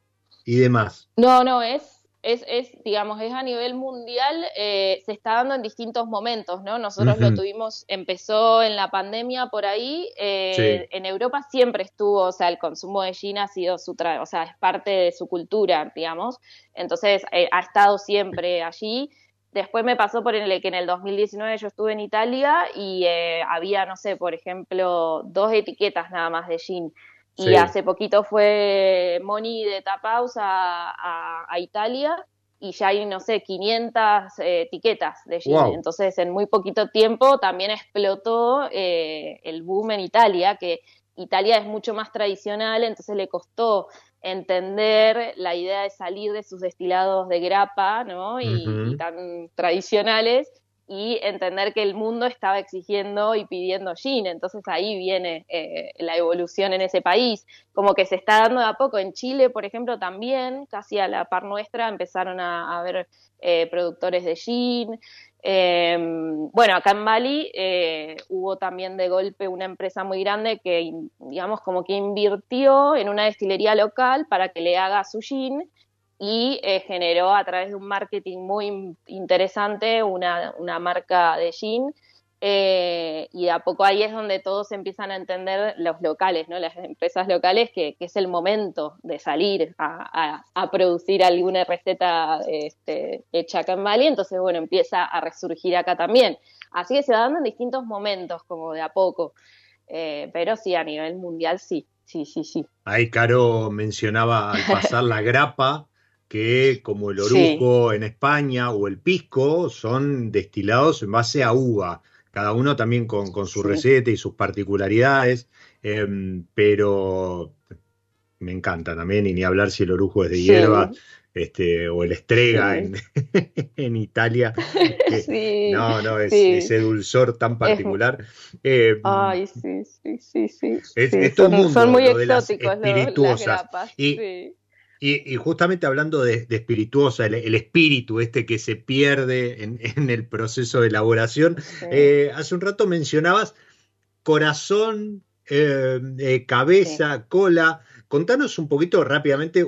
y demás. No, no, es, es, es digamos, es a nivel mundial, eh, se está dando en distintos momentos, ¿no? Nosotros lo tuvimos, empezó en la pandemia por ahí, en Europa siempre estuvo, o sea, el consumo de gin ha sido su, o sea, es parte de su cultura, digamos, entonces ha estado siempre allí Después me pasó por el que en el 2019 yo estuve en Italia y eh, había, no sé, por ejemplo, dos etiquetas nada más de gin. Y hace poquito fue Moni de Tapaus a, a, Italia y ya hay, no sé, 500 eh, etiquetas de gin. Entonces, en muy poquito tiempo también explotó eh, el boom en Italia, que Italia es mucho más tradicional, entonces le costó entender la idea de salir de sus destilados de grapa, ¿no? Y, tan tradicionales y entender que el mundo estaba exigiendo y pidiendo gin. Entonces ahí viene eh, la evolución en ese país. Como que se está dando de a poco. En Chile, por ejemplo, también, casi a la par nuestra, empezaron a, haber eh, productores de gin. Em, bueno, acá en Bali eh, hubo también de golpe una empresa muy grande que, digamos, como que invirtió en una destilería local para que le haga su gin y eh, generó a través de un marketing muy interesante una, una marca de gin eh, y a poco ahí es donde todos empiezan a entender los locales, ¿no? las empresas locales, que, es el momento de salir a, producir alguna receta este, hecha acá en Bali, entonces bueno, empieza a resurgir acá también. Así que se va dando en distintos momentos, como de a poco, eh, pero sí, a nivel mundial sí, sí, sí, sí. Ahí Caro mencionaba al pasar la grapa, que como el orujo en España o el pisco son destilados en base a uva cada uno también con, su receta y sus particularidades, em, pero me encanta también, y ni hablar si el orujo es de hierba. Este, o el estrega <laughs> en, Italia. <laughs> no, no, es ese dulzor tan particular. Em, Ay, sí, sí, sí, sí. Es, todo mundo, son muy exóticos espirituosas. y, y, justamente hablando de, espirituosa, el, espíritu este que se pierde en, <laughs> el proceso de elaboración, eh, hace un rato mencionabas corazón, eh, eh, cabeza, cola. Contanos un poquito rápidamente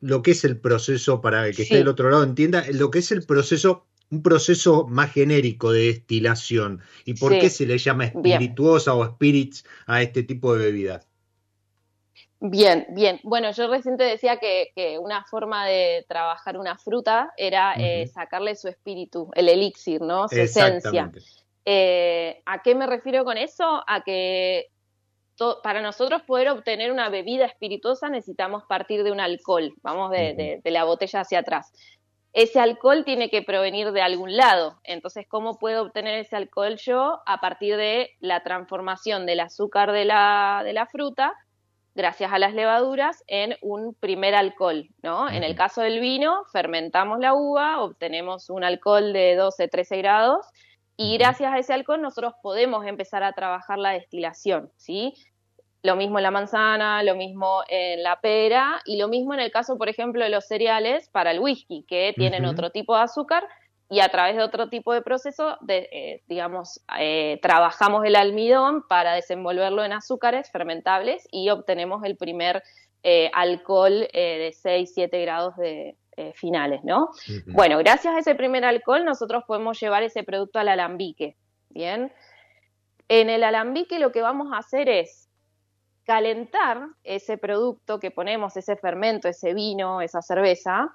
lo que es el proceso, para el que esté del otro lado entienda, lo que es el proceso un proceso más genérico de destilación. Y por qué se le llama espirituosa o spirits a este tipo de bebidas. Bien, bien. Bueno, yo recién te decía que, una forma de trabajar una fruta era eh, sacarle su espíritu, el elixir, ¿no? Su esencia. Eh, ¿A qué me refiero con eso? A que para nosotros poder obtener una bebida espirituosa necesitamos partir de un alcohol, vamos de, de la botella hacia atrás. Ese alcohol tiene que provenir de algún lado. Entonces, ¿cómo puedo obtener ese alcohol yo? A partir de la transformación del azúcar de la, de la fruta gracias a las levaduras, en un primer alcohol, ¿no? En el caso del vino, fermentamos la uva, obtenemos un alcohol de 12, 13 grados, y gracias a ese alcohol nosotros podemos empezar a trabajar la destilación, ¿sí? Lo mismo en la manzana, lo mismo en la pera, y lo mismo en el caso, por ejemplo, de los cereales para el whisky, que tienen otro tipo de azúcar, y a través de otro tipo de proceso, de, eh, digamos, eh, trabajamos el almidón para desenvolverlo en azúcares fermentables y obtenemos el primer eh, alcohol de 6, 7 grados de, finales, ¿no? Bueno, gracias a ese primer alcohol nosotros podemos llevar ese producto al alambique, ¿bien? En el alambique lo que vamos a hacer es calentar ese producto que ponemos, ese fermento, ese vino, esa cerveza,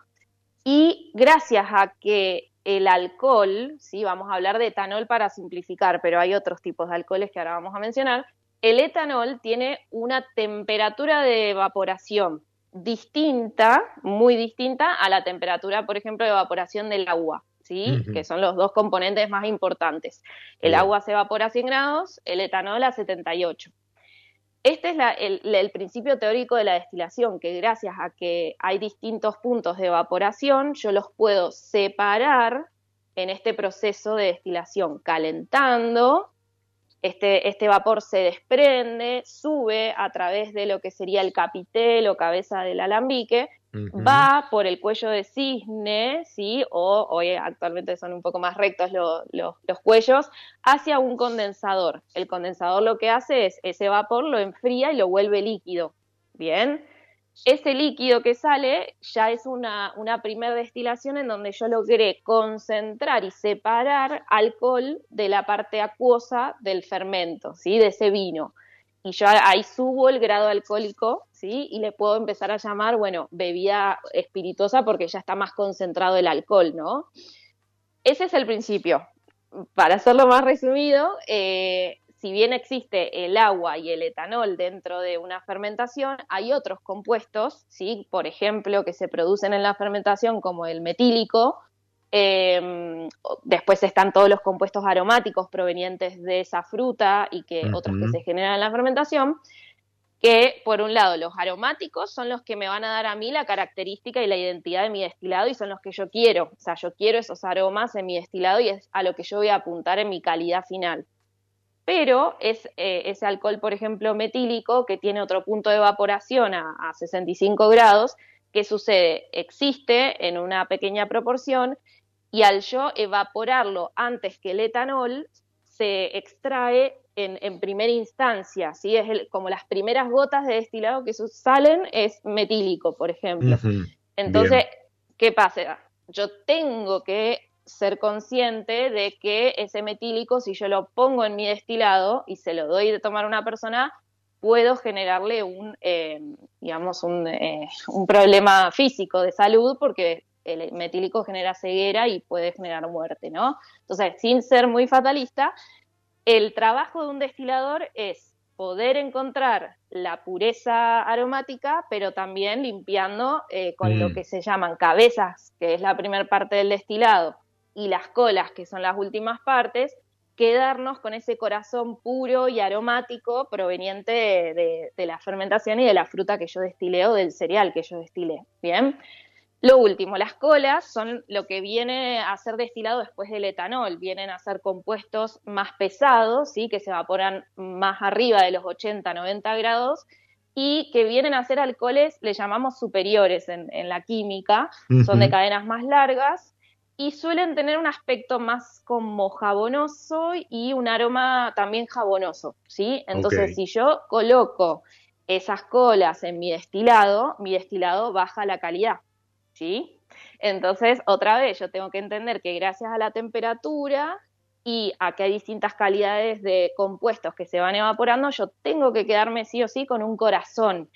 y gracias a que el alcohol, ¿sí? vamos a hablar de etanol para simplificar, pero hay otros tipos de alcoholes que ahora vamos a mencionar, el etanol tiene una temperatura de evaporación distinta, muy distinta a la temperatura, por ejemplo, de evaporación del agua, ¿sí? que son los dos componentes más importantes. El agua se evapora a 100 grados, el etanol a 78. Este es el, principio teórico de la destilación, que gracias a que hay distintos puntos de evaporación, yo los puedo separar en este proceso de destilación, calentando, este, este vapor se desprende, sube a través de lo que sería el capitel o cabeza del alambique, va por el cuello de cisne, ¿sí? o hoy actualmente son un poco más rectos los cuellos, hacia un condensador. El condensador lo que hace es ese vapor lo enfría y lo vuelve líquido. Bien, ese líquido que sale ya es una, una primera destilación en donde yo logré concentrar y separar alcohol de la parte acuosa del fermento, ¿sí? de ese vino y yo ahí subo el grado alcohólico, ¿sí? Y le puedo empezar a llamar, bueno, bebida espirituosa porque ya está más concentrado el alcohol, ¿no? Ese es el principio. Para hacerlo más resumido, eh, si bien existe el agua y el etanol dentro de una fermentación, hay otros compuestos, ¿sí? Por ejemplo, que se producen en la fermentación como el metílico, Em, después están todos los compuestos aromáticos provenientes de esa fruta y que otros que se generan en la fermentación, que por un lado los aromáticos son los que me van a dar a mí la característica y la identidad de mi destilado y son los que yo quiero. O sea, yo quiero esos aromas en mi destilado y es a lo que yo voy a apuntar en mi calidad final. Pero es eh, ese alcohol, por ejemplo, metílico, que tiene otro punto de evaporación a, a 65 grados, ¿qué sucede? Existe en una pequeña proporción y al yo evaporarlo antes que el etanol, se extrae en, primera instancia, ¿sí? Es como las primeras gotas de destilado que salen es metílico, por ejemplo. Entonces, ¿qué pasa? Yo tengo que ser consciente de que ese metílico, si yo lo pongo en mi destilado y se lo doy de tomar a una persona, puedo generarle un, eh, digamos, un, eh, un problema físico de salud porque el metílico genera ceguera y puede generar muerte, ¿no? Entonces, sin ser muy fatalista, el trabajo de un destilador es poder encontrar la pureza aromática, pero también limpiando eh, con lo mm. que se llaman cabezas, que es la primera parte del destilado, y las colas, que son las últimas partes, quedarnos con ese corazón puro y aromático proveniente de, de la fermentación y de la fruta que yo destilé o del cereal que yo destilé. Bien. Lo último, las colas son lo que viene a ser destilado después del etanol, vienen a ser compuestos más pesados, ¿sí? que se evaporan más arriba de los 80, 90 grados y que vienen a ser alcoholes, le llamamos superiores en, la química, son de cadenas más largas y suelen tener un aspecto más como jabonoso y un aroma también jabonoso, ¿sí? Entonces, si yo coloco esas colas en mi destilado, mi destilado baja la calidad. ¿Sí? Entonces, otra vez, yo tengo que entender que gracias a la temperatura y a que hay distintas calidades de compuestos que se van evaporando, yo tengo que quedarme sí o sí con un corazón.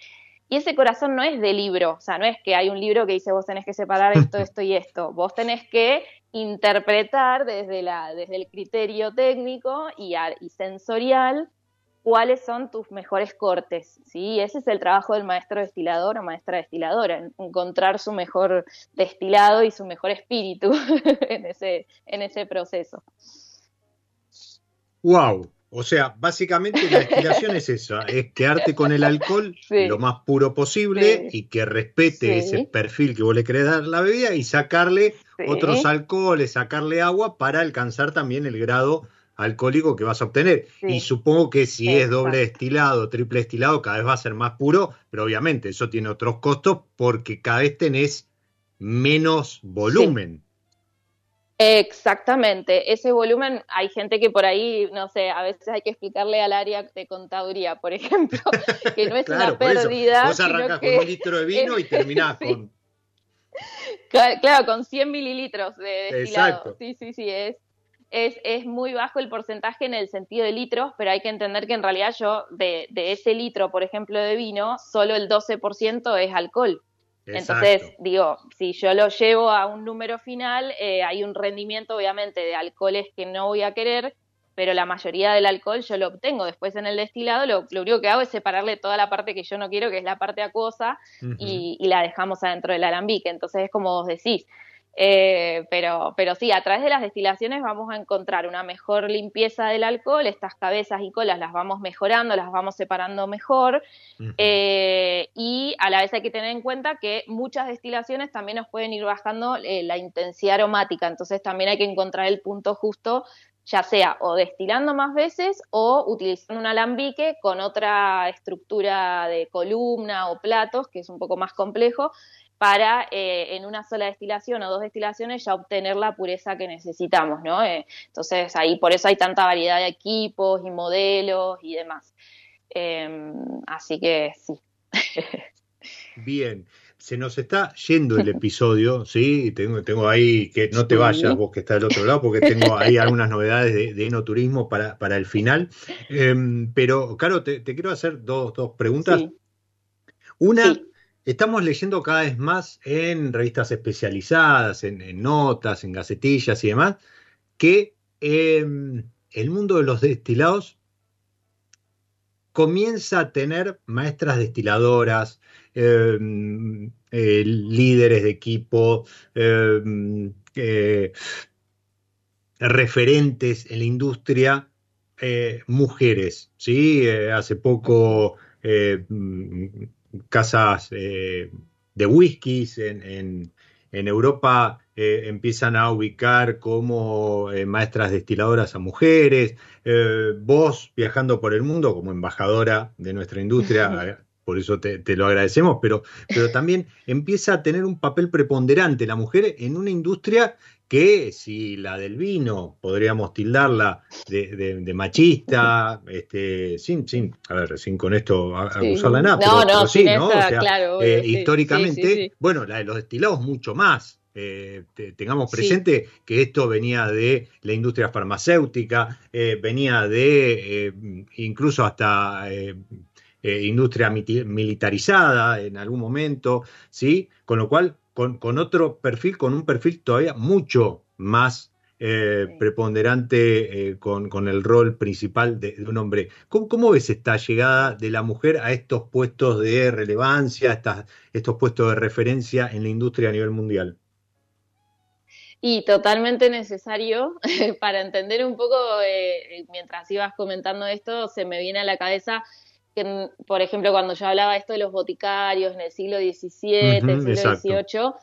Y ese corazón no es de libro, o sea, no es que hay un libro que dice vos tenés que separar esto, <laughs> esto y esto. Vos tenés que interpretar desde, la, desde el criterio técnico y, y sensorial cuáles son tus mejores cortes, ¿sí? Ese es el trabajo del maestro destilador o maestra destiladora, encontrar su mejor destilado y su mejor espíritu <laughs> en, ese, en ese proceso. ¡Wow! O sea, básicamente la destilación es eso, es quedarte con el alcohol <laughs> lo más puro posible y que respete ese perfil que vos le querés dar a la bebida y sacarle otros alcoholes, sacarle agua para alcanzar también el grado alcohólico que vas a obtener. Y supongo que si es doble destilado, triple destilado, cada vez va a ser más puro, pero obviamente eso tiene otros costos porque cada vez tenés menos volumen. Exactamente, ese volumen, hay gente que por ahí, no sé, a veces hay que explicarle al área de contaduría, por <laughs> ejemplo, que no es una pérdida. Vos arrancas con un litro de vino y <laughs> terminás con... Claro, con 100 mililitros de destilado. Sí, sí, sí, es, es, es, muy bajo el porcentaje en el sentido de litros, pero hay que entender que en realidad yo, de, de ese litro, por ejemplo, de vino, solo el 12% es alcohol. Entonces, digo, si yo lo llevo a un número final, eh, hay un rendimiento, obviamente, de alcoholes que no voy a querer, pero la mayoría del alcohol yo lo obtengo después en el destilado. Lo, único que hago es separarle toda la parte que yo no quiero, que es la parte acuosa, y, y, la dejamos adentro del alambique. Entonces, es como vos decís, eh, pero, pero sí, a través de las destilaciones vamos a encontrar una mejor limpieza del alcohol, estas cabezas y colas las vamos mejorando, las vamos separando mejor. Eh, y a la vez hay que tener en cuenta que muchas destilaciones también nos pueden ir bajando eh, la intensidad aromática, entonces también hay que encontrar el punto justo ya sea o destilando más veces o utilizando un alambique con otra estructura de columna o platos, que es un poco más complejo, para eh, en una sola destilación o dos destilaciones ya obtener la pureza que necesitamos, ¿no? Eh, entonces ahí por eso hay tanta variedad de equipos y modelos y demás. Em, así que sí. <laughs> Bien, se nos está yendo el episodio, <laughs> ¿sí? Tengo, tengo ahí que no te vayas vos que estás del otro lado, porque tengo ahí algunas novedades de, de enoturismo para, para el final. Em, pero, Caro, te, quiero hacer dos, dos preguntas. Una, Estamos leyendo cada vez más en revistas especializadas, en, notas, en gacetillas y demás, que em, el mundo de los destilados comienza a tener maestras destiladoras, em, eh, líderes de equipo, em, eh, referentes en la industria, eh, mujeres. ¿sí? hace poco casas eh, de whiskies en, Europa eh, empiezan a ubicar como eh, maestras destiladoras a mujeres. vos viajando por el mundo como embajadora de nuestra industria, <laughs> por eso te, te, lo agradecemos, pero, pero también empieza a tener un papel preponderante la mujer en una industria que si la del vino podríamos tildarla de, machista, este, sin, sin, a ver, sin con esto acusarla nada, pero, no, sí, ¿no? o sea, eh, históricamente, bueno, la de los destilados mucho más. Eh, tengamos presente que esto venía de la industria farmacéutica, eh, venía de incluso hasta industria militarizada en algún momento, ¿sí? Con lo cual con, otro perfil, con un perfil todavía mucho más eh, preponderante eh, con, el rol principal de, un hombre. ¿Cómo, ves esta llegada de la mujer a estos puestos de relevancia, estos puestos de referencia en la industria a nivel mundial? Y totalmente necesario <laughs> para entender un poco, eh, mientras ibas comentando esto, se me viene a la cabeza que, por ejemplo, cuando yo hablaba esto de los boticarios en el siglo XVII, siglo XVIII,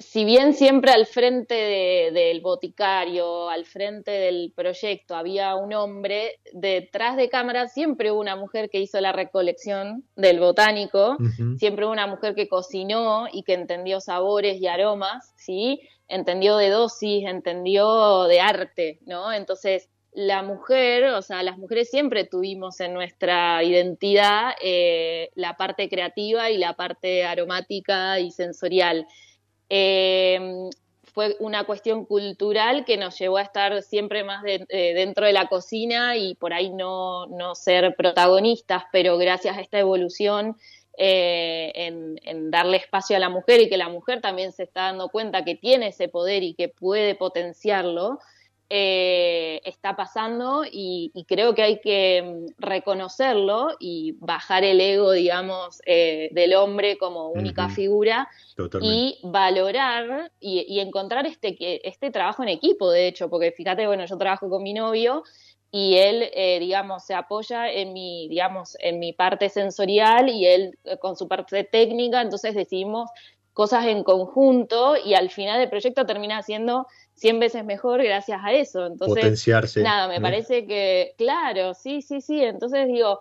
si bien siempre al frente del boticario, al frente del proyecto había un hombre, detrás de cámara siempre hubo una mujer que hizo la recolección del botánico, siempre hubo una mujer que cocinó y que entendió sabores y aromas, ¿sí? Entendió de dosis, entendió de arte, ¿no? Entonces, la mujer, o sea, las mujeres siempre tuvimos en nuestra identidad eh, la parte creativa y la parte aromática y sensorial. fue una cuestión cultural que nos llevó a estar siempre más dentro de la cocina y por ahí no, no ser protagonistas, pero gracias a esta evolución eh, en, darle espacio a la mujer y que la mujer también se está dando cuenta que tiene ese poder y que puede potenciarlo, eh, está pasando y, creo que hay que mm, reconocerlo y bajar el ego, digamos, eh, del hombre como única figura y valorar y, y, encontrar este, este trabajo en equipo, de hecho, porque fíjate, bueno, yo trabajo con mi novio y él, eh, digamos, se apoya en mi, digamos, en mi parte sensorial y él eh, con su parte técnica, entonces decidimos cosas en conjunto y al final el proyecto termina siendo 100 veces mejor gracias a eso. Entonces, Potenciarse. Nada, me parece que, claro, sí, sí, sí, entonces digo,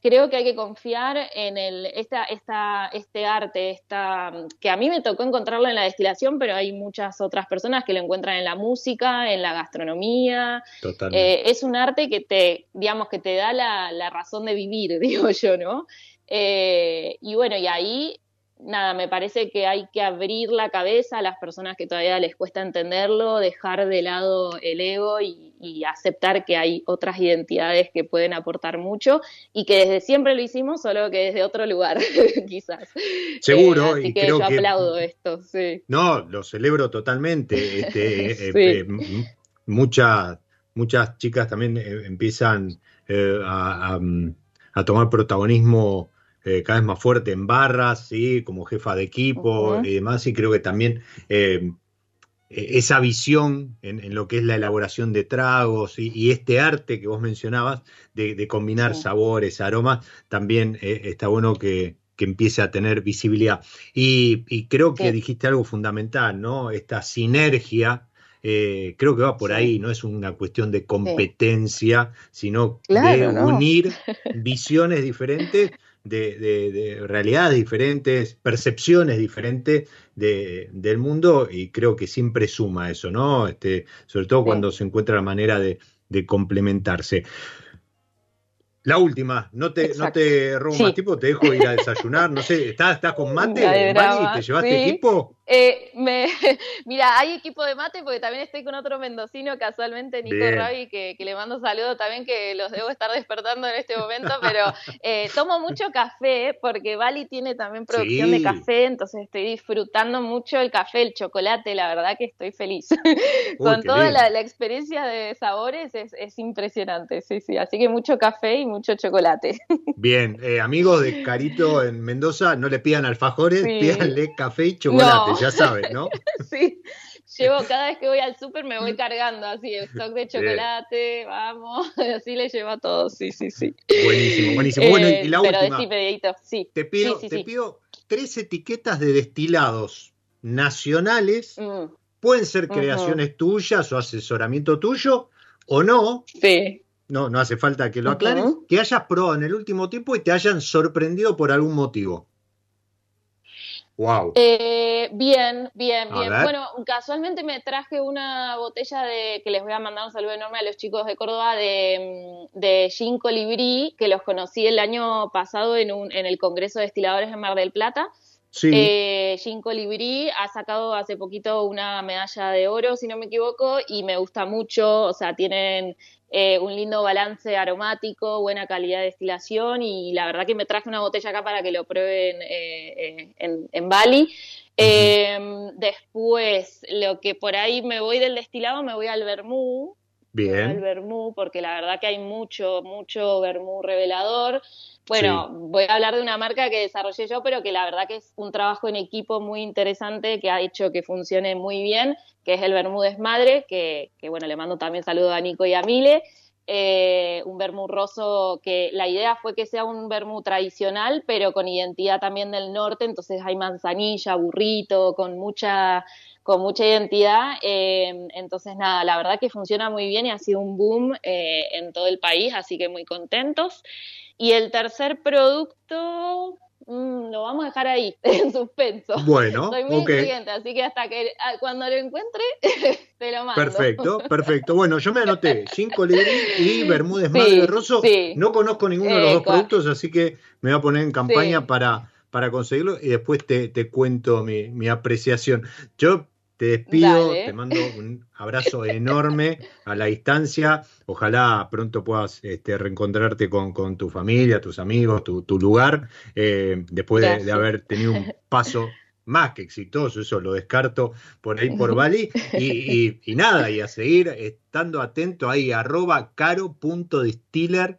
creo que hay que confiar en el, esta, esta, este arte, esta, que a mí me tocó encontrarlo en la destilación, pero hay muchas otras personas que lo encuentran en la música, en la gastronomía. Eh, es un arte que te, digamos, que te da la, la razón de vivir, <laughs> digo yo, ¿no? Eh, y bueno, y ahí nada, me parece que hay que abrir la cabeza a las personas que todavía les cuesta entenderlo, dejar de lado el ego y, aceptar que hay otras identidades que pueden aportar mucho y que desde siempre lo hicimos, solo que desde otro lugar, <laughs> quizás. Seguro, eh, y que yo aplaudo esto, sí. No, lo celebro totalmente. Este, <laughs> eh, eh, muchas, muchas chicas también empiezan a, a tomar protagonismo eh, cada vez más fuerte en barras, ¿sí? como jefa de equipo y demás, y creo que también eh, e-, esa visión en, lo que es la elaboración de tragos y, este arte que vos mencionabas de, combinar sabores, aromas, también eh, está bueno que, empiece a tener visibilidad. Y, creo que dijiste algo fundamental, ¿no? Esta sinergia. creo que va por ahí, no es una cuestión de competencia, sino de unir <laughs> visiones diferentes de, realidades diferentes, percepciones diferentes del mundo y creo que siempre suma eso, ¿no? Este, sobre todo cuando se encuentra la manera de, de complementarse. La última, no te, no te robo más tiempo, te dejo ir a desayunar, no sé, ¿estás, estás con <laughs> mate, ¿Te llevaste equipo? Eh, me, <laughs> mira, hay equipo de mate porque también estoy con otro mendocino, casualmente Nico Rabi, que, le mando saludo también, que los debo estar despertando en este momento, pero eh, tomo mucho café porque Bali tiene también producción de café, entonces estoy disfrutando mucho el café, el chocolate, la verdad que estoy feliz. <laughs> con toda la, experiencia de sabores es, es, impresionante, sí, sí, así que mucho café y mucho chocolate. <laughs> Bien, eh, amigos de Carito en Mendoza, no le pidan alfajores, pídanle café y chocolate ya sabes, ¿no? <laughs> sí, llevo cada vez que voy al súper me voy <laughs> cargando así el stock de chocolate, vamos, <laughs> así le llevo a todos, sí, sí, sí. Buenísimo, buenísimo. Bueno, y la pero última. sí. Te pido, te pido tres etiquetas de destilados nacionales. Mm. Pueden ser creaciones tuyas o asesoramiento tuyo o no. Sí. No, no hace falta que lo aclares. Que hayas probado en el último tiempo y te hayan sorprendido por algún motivo. Wow. Eh, bien, bien, bien. Bueno, casualmente me traje una botella de, que les voy a mandar un saludo enorme a los chicos de Córdoba, de, mm, de Gin Colibrí, que los conocí el año pasado en, un, en el Congreso de Destiladores en Mar del Plata. Sí. Eh, Gin Colibrí ha sacado hace poquito una medalla de oro, si no me equivoco, y me gusta mucho, o sea, tienen eh, un lindo balance aromático, buena calidad de destilación y la verdad que me traje una botella acá para que lo prueben eh, en, en, Bali. Em, después, lo que por ahí me voy del destilado, me voy al vermú. Bien. Al vermú, porque la verdad que hay mucho, mucho vermú revelador. Bueno, voy a hablar de una marca que desarrollé yo, pero que la verdad que es un trabajo en equipo muy interesante que ha hecho que funcione muy bien, que es el Bermúdez Madre, que, bueno, le mando también saludo a Nico y a Mile. Eh, un vermú roso que la idea fue que sea un vermú tradicional, pero con identidad también del norte, entonces hay manzanilla, burrito, con mucha con mucha identidad. Eh, entonces, nada, la verdad que funciona muy bien y ha sido un boom eh, en todo el país, así que muy contentos. Y el tercer producto, mm, lo vamos a dejar ahí, <laughs> en suspenso. Bueno, Soy muy inteligente, así que hasta que ah, cuando lo encuentre, <laughs> te lo mando. Perfecto, perfecto. Bueno, yo me anoté <laughs> cinco libros y Bermúdez Madre de Rosso. No conozco ninguno de los dos productos, así que me voy a poner en campaña para para conseguirlo y después te, cuento mi, apreciación. Yo te despido, te mando un abrazo enorme a la distancia. Ojalá pronto puedas este, reencontrarte con, tu familia, tus amigos, tu, lugar, eh, después de, haber tenido un paso más que exitoso, eso lo descarto por ahí por Bali. Y, y, nada, y a seguir estando atento ahí, arroba caro.distiller,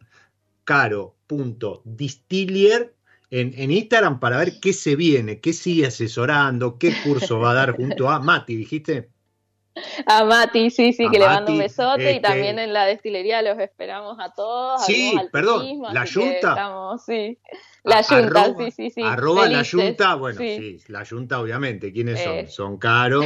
caro.distiller en, Instagram para ver qué se viene, qué sigue asesorando, qué curso va a dar junto a Mati, dijiste. A Mati, sí, sí, que le mando un besote y este también en la destilería los esperamos a todos. Sí, perdón, la Junta. sí. La Junta, sí, sí, sí. Arroba la Junta, bueno, sí. la Junta obviamente, ¿quiénes son? Eh. Son Caro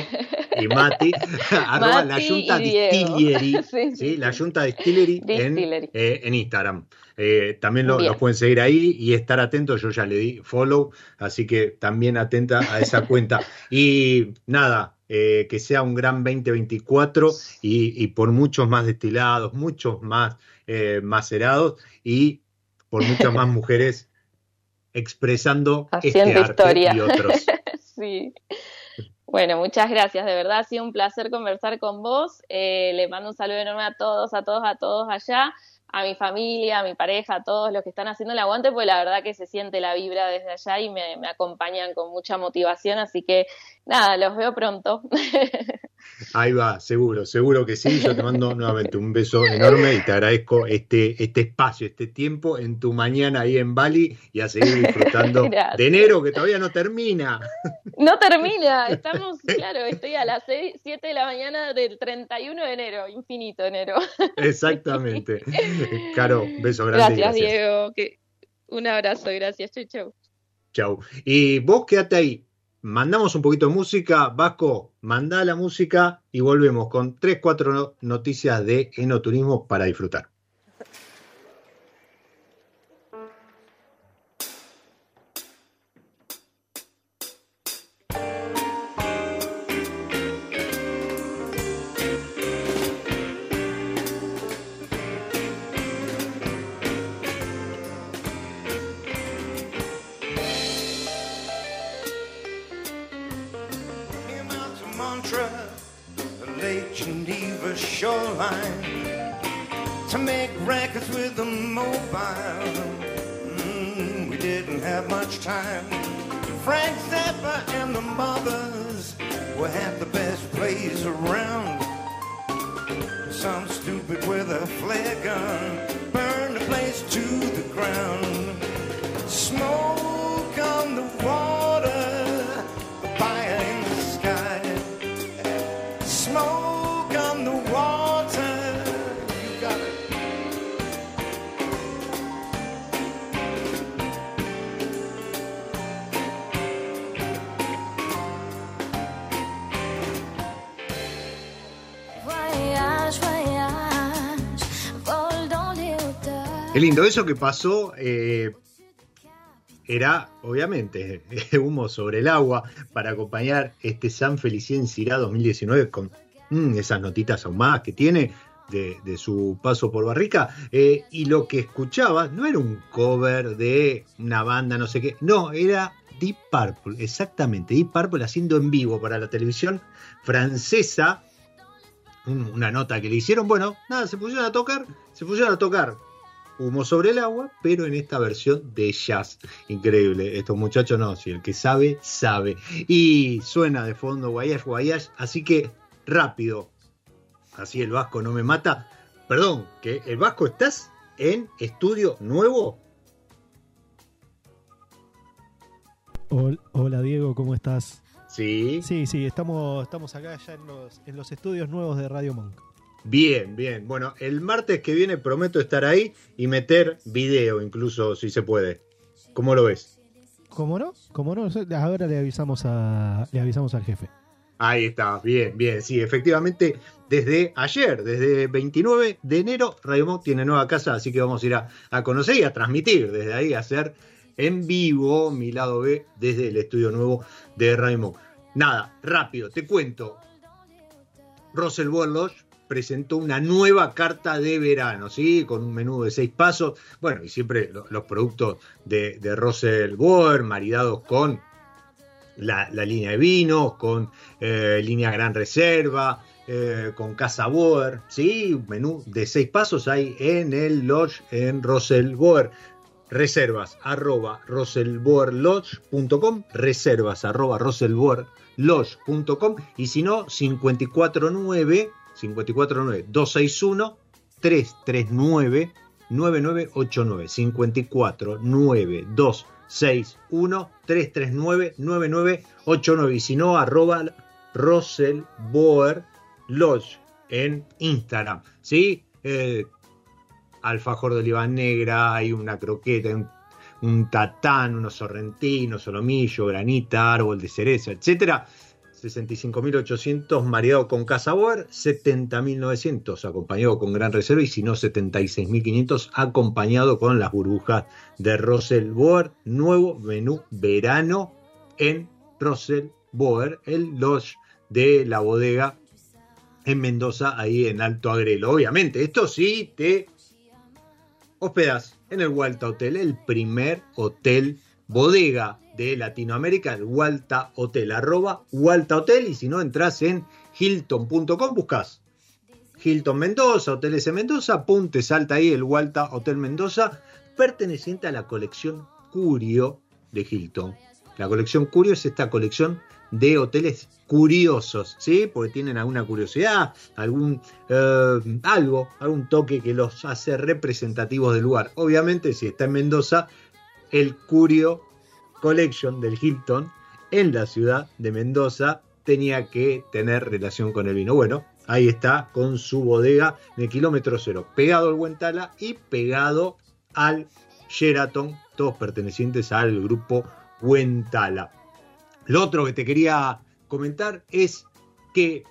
y Mati. <laughs> <laughs> arroba la Junta Distillery, <laughs> sí, la Junta Distillery, En, eh, en Instagram. Eh, también lo, los pueden seguir ahí y estar atentos. Yo ya le di follow, así que también atenta a esa <laughs> cuenta. Y nada, eh, que sea un gran 2024 y, por muchos más destilados, muchos más eh, macerados y por muchas más mujeres expresando este arte historia. y otros. <laughs> sí. Bueno, muchas gracias, de verdad ha sido un placer conversar con vos. le mando un saludo enorme a todos, a todos, a todos allá a mi familia, a mi pareja, a todos los que están haciendo el aguante, pues la verdad que se siente la vibra desde allá y me, me acompañan con mucha motivación, así que nada, los veo pronto. <laughs> Ahí va, seguro, seguro que sí. Yo te mando nuevamente un beso enorme y te agradezco este, este espacio, este tiempo en tu mañana ahí en Bali y a seguir disfrutando <laughs> de enero que todavía no termina. No termina, estamos, claro, estoy a las 7 de la mañana del 31 de enero, infinito enero. Exactamente. Caro, beso grande. Gracias, Diego. Un abrazo, gracias. Chau, chau. Chau. Y vos quédate ahí mandamos un poquito de música. Vasco, manda la música y volvemos con 3, 4 noticias de enoturismo para disfrutar. Lindo, eso que pasó eh, era obviamente <laughs> humo sobre el agua para acompañar este San Felicien Cirá 2019 con mm, esas notitas ahumadas que tiene de, su paso por Barrica. Eh, y lo que escuchaba no era un cover de una banda, no sé qué, no, era Deep Purple, exactamente, Deep Purple haciendo en vivo para la televisión francesa. Una nota que le hicieron, bueno, nada, se pusieron a tocar, se pusieron a tocar Humo sobre el agua, pero en esta versión de jazz. Increíble. Estos muchachos no, si el que sabe, sabe. Y suena de fondo Guayas Guayas, así que rápido. Así el Vasco no me mata. Perdón, que el Vasco estás en estudio nuevo. Hola Diego, ¿cómo estás? Sí. Sí, sí, estamos, estamos acá ya en los, en los estudios nuevos de Radio Monk. Bien, bien. Bueno, el martes que viene prometo estar ahí y meter video incluso si se puede. ¿Cómo lo ves? ¿Cómo no? ¿Cómo no? Ahora le avisamos a le avisamos al jefe. Ahí está, bien, bien. Sí, efectivamente, desde ayer, desde 29 de enero, Radio Monk tiene nueva casa, así que vamos a ir a, conocer y a transmitir desde ahí, a hacer en vivo mi lado B desde el estudio nuevo de Radio Monk. Nada, rápido, te cuento. Russell Warlock presentó una nueva carta de verano, ¿sí? Con un menú de seis pasos. Bueno, y siempre los productos de, de Russell Boer maridados con la, línea de vinos, con eh, línea Gran Reserva, eh, con Casa Boer, ¿sí? Un menú de seis pasos hay en el Lodge en Russell Boer. Reservas arroba russellboerlodge.com, reservas arroba russellboerlodge.com y si no, 549 549 261 339 9989 549 261 339 9989 y si no, arroba Russell Lodge en Instagram. ¿Sí? Eh, alfajor de oliva negra, hay una croqueta, un, tatán, unos sorrentinos, solomillo, granita, árbol de cereza, etcétera. 65.800 mareado con Casabor, 70.900 acompañado con Gran Reserva y si no 76.500 acompañado con las burbujas de Russell Boer, nuevo menú verano en Russell Boer, el lodge de la bodega en Mendoza, ahí en Alto Agrelo. Obviamente, esto sí te hospedas en el Walta Hotel, el primer hotel bodega de Latinoamérica, el Walta Hotel, arroba Walta Hotel, y si no entras en hilton.com, buscas Hilton Mendoza, Hoteles en Mendoza, pum, salta ahí el Walta Hotel Mendoza, perteneciente a la colección Curio de Hilton. La colección Curio es esta colección de hoteles curiosos, ¿sí? Porque tienen alguna curiosidad, algún eh, algo, algún toque que los hace representativos del lugar. Obviamente, si está en Mendoza, el Curio Collection del Hilton en la ciudad de Mendoza tenía que tener relación con el vino. Bueno, ahí está con su bodega el kilómetro cero, pegado al Huentala y pegado al Sheraton, todos pertenecientes al grupo Huentala. Lo otro que te quería comentar es que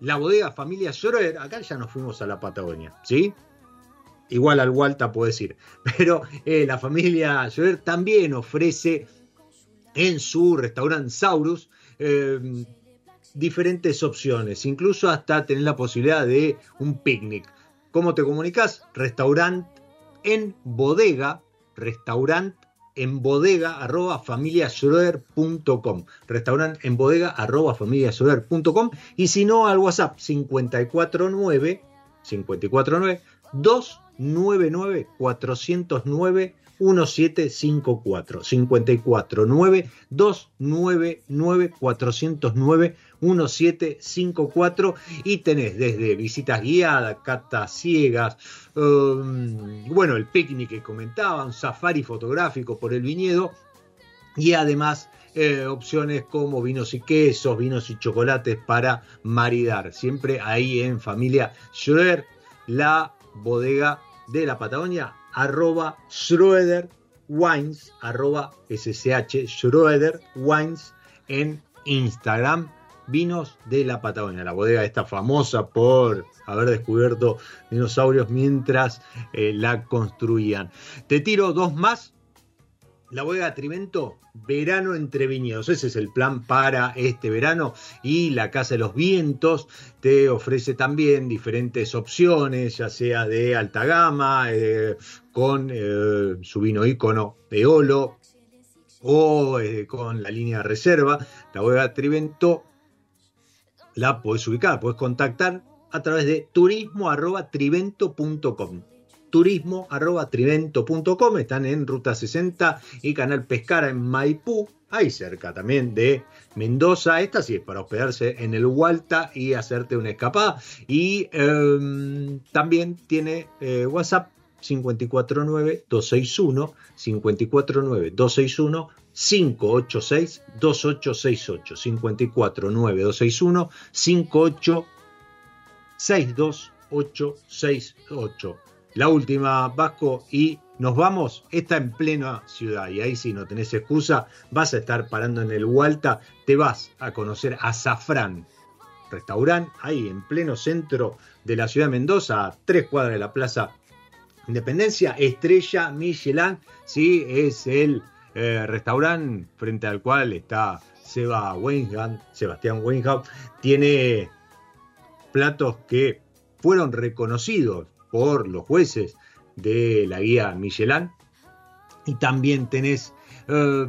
la bodega familia Schroeder, acá ya nos fuimos a la Patagonia, ¿sí? Igual al Walta puedo decir, <laughs> pero eh, la familia Schroeder también ofrece en su restaurante Saurus em, diferentes opciones, incluso hasta tener la posibilidad de un picnic. ¿Cómo te comunicas? Restaurante en bodega, restaurante en bodega arroba familiaschroeder.com. Restaurante en bodega arroba familiaschroeder.com. Y si no, al WhatsApp 549 549 299 409 1754 549 299 409 1754 y tenés desde visitas guiadas, catas ciegas, um, bueno, el picnic que comentaban, safari fotográfico por el viñedo. Y además eh, opciones como vinos y quesos, vinos y chocolates para maridar. Siempre ahí en familia Schroeder, la bodega de la Patagonia, arroba Schroeder Wines, arroba SSH Schroeder Wines en Instagram vinos de la Patagonia, la bodega está famosa por haber descubierto dinosaurios mientras eh, la construían. Te tiro dos más. La bodega Trivento, verano entre viñedos. Ese es el plan para este verano. Y la Casa de los Vientos te ofrece también diferentes opciones, ya sea de alta gama, eh, con eh, su vino ícono Peolo o con la línea reserva. La bodega Trivento la puedes ubicar, puedes contactar a través de turismo.trivento.com. Turismo.trivento.com están en Ruta 60 y Canal Pescara en Maipú, ahí cerca también de Mendoza. Esta sí es para hospedarse en el Hualta y hacerte una escapada. Y em, también tiene eh, WhatsApp 549-261, 549-261 586 2868 54 261 5862868 La última, Vasco, y nos vamos. Está en plena ciudad y ahí si no tenés excusa, vas a estar parando en el Hualta, te vas a conocer a Zafrán, restaurante ahí en pleno centro de la ciudad de Mendoza, a tres cuadras de la Plaza Independencia, Estrella Michelin, sí, es el eh, restaurante frente al cual está Seba Sebastián Weinham, tiene platos que fueron reconocidos por los jueces de la guía Michelin. Y también tenés eh,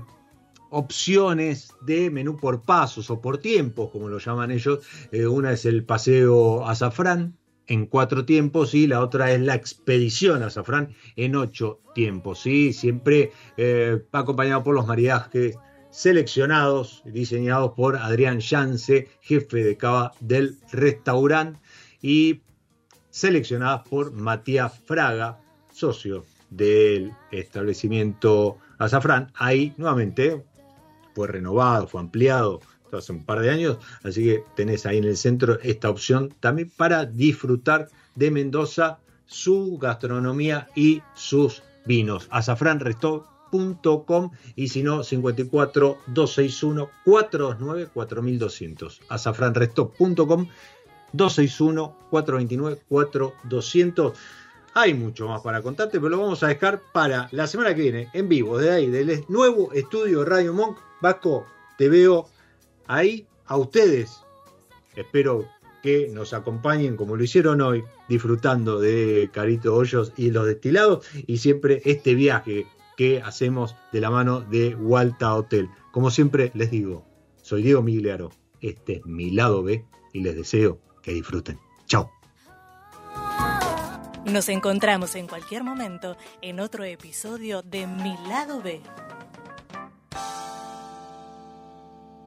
opciones de menú por pasos o por tiempos, como lo llaman ellos. Eh, una es el paseo azafrán en cuatro tiempos y la otra es la expedición azafrán en ocho tiempos. ¿sí? Siempre eh, acompañado por los maridajes seleccionados, diseñados por Adrián Yance, jefe de cava del restaurante, y seleccionadas por Matías Fraga, socio del establecimiento Azafrán. Ahí nuevamente fue renovado, fue ampliado hace un par de años, así que tenés ahí en el centro esta opción también para disfrutar de Mendoza, su gastronomía y sus vinos. Azafranresto.com y si no 54 261 429 4200 azafranresto.com 261 429 4200 hay mucho más para contarte, pero lo vamos a dejar para la semana que viene, en vivo, de ahí, del nuevo estudio Radio Monk. Vasco, te veo ahí a ustedes. Espero que nos acompañen como lo hicieron hoy, disfrutando de Carito Hoyos y los destilados y siempre este viaje que hacemos de la mano de Walta Hotel. Como siempre les digo, soy Diego Migliaro, este es mi lado B y les deseo que disfruten. Chao. Nos encontramos en cualquier momento en otro episodio de Mi lado B.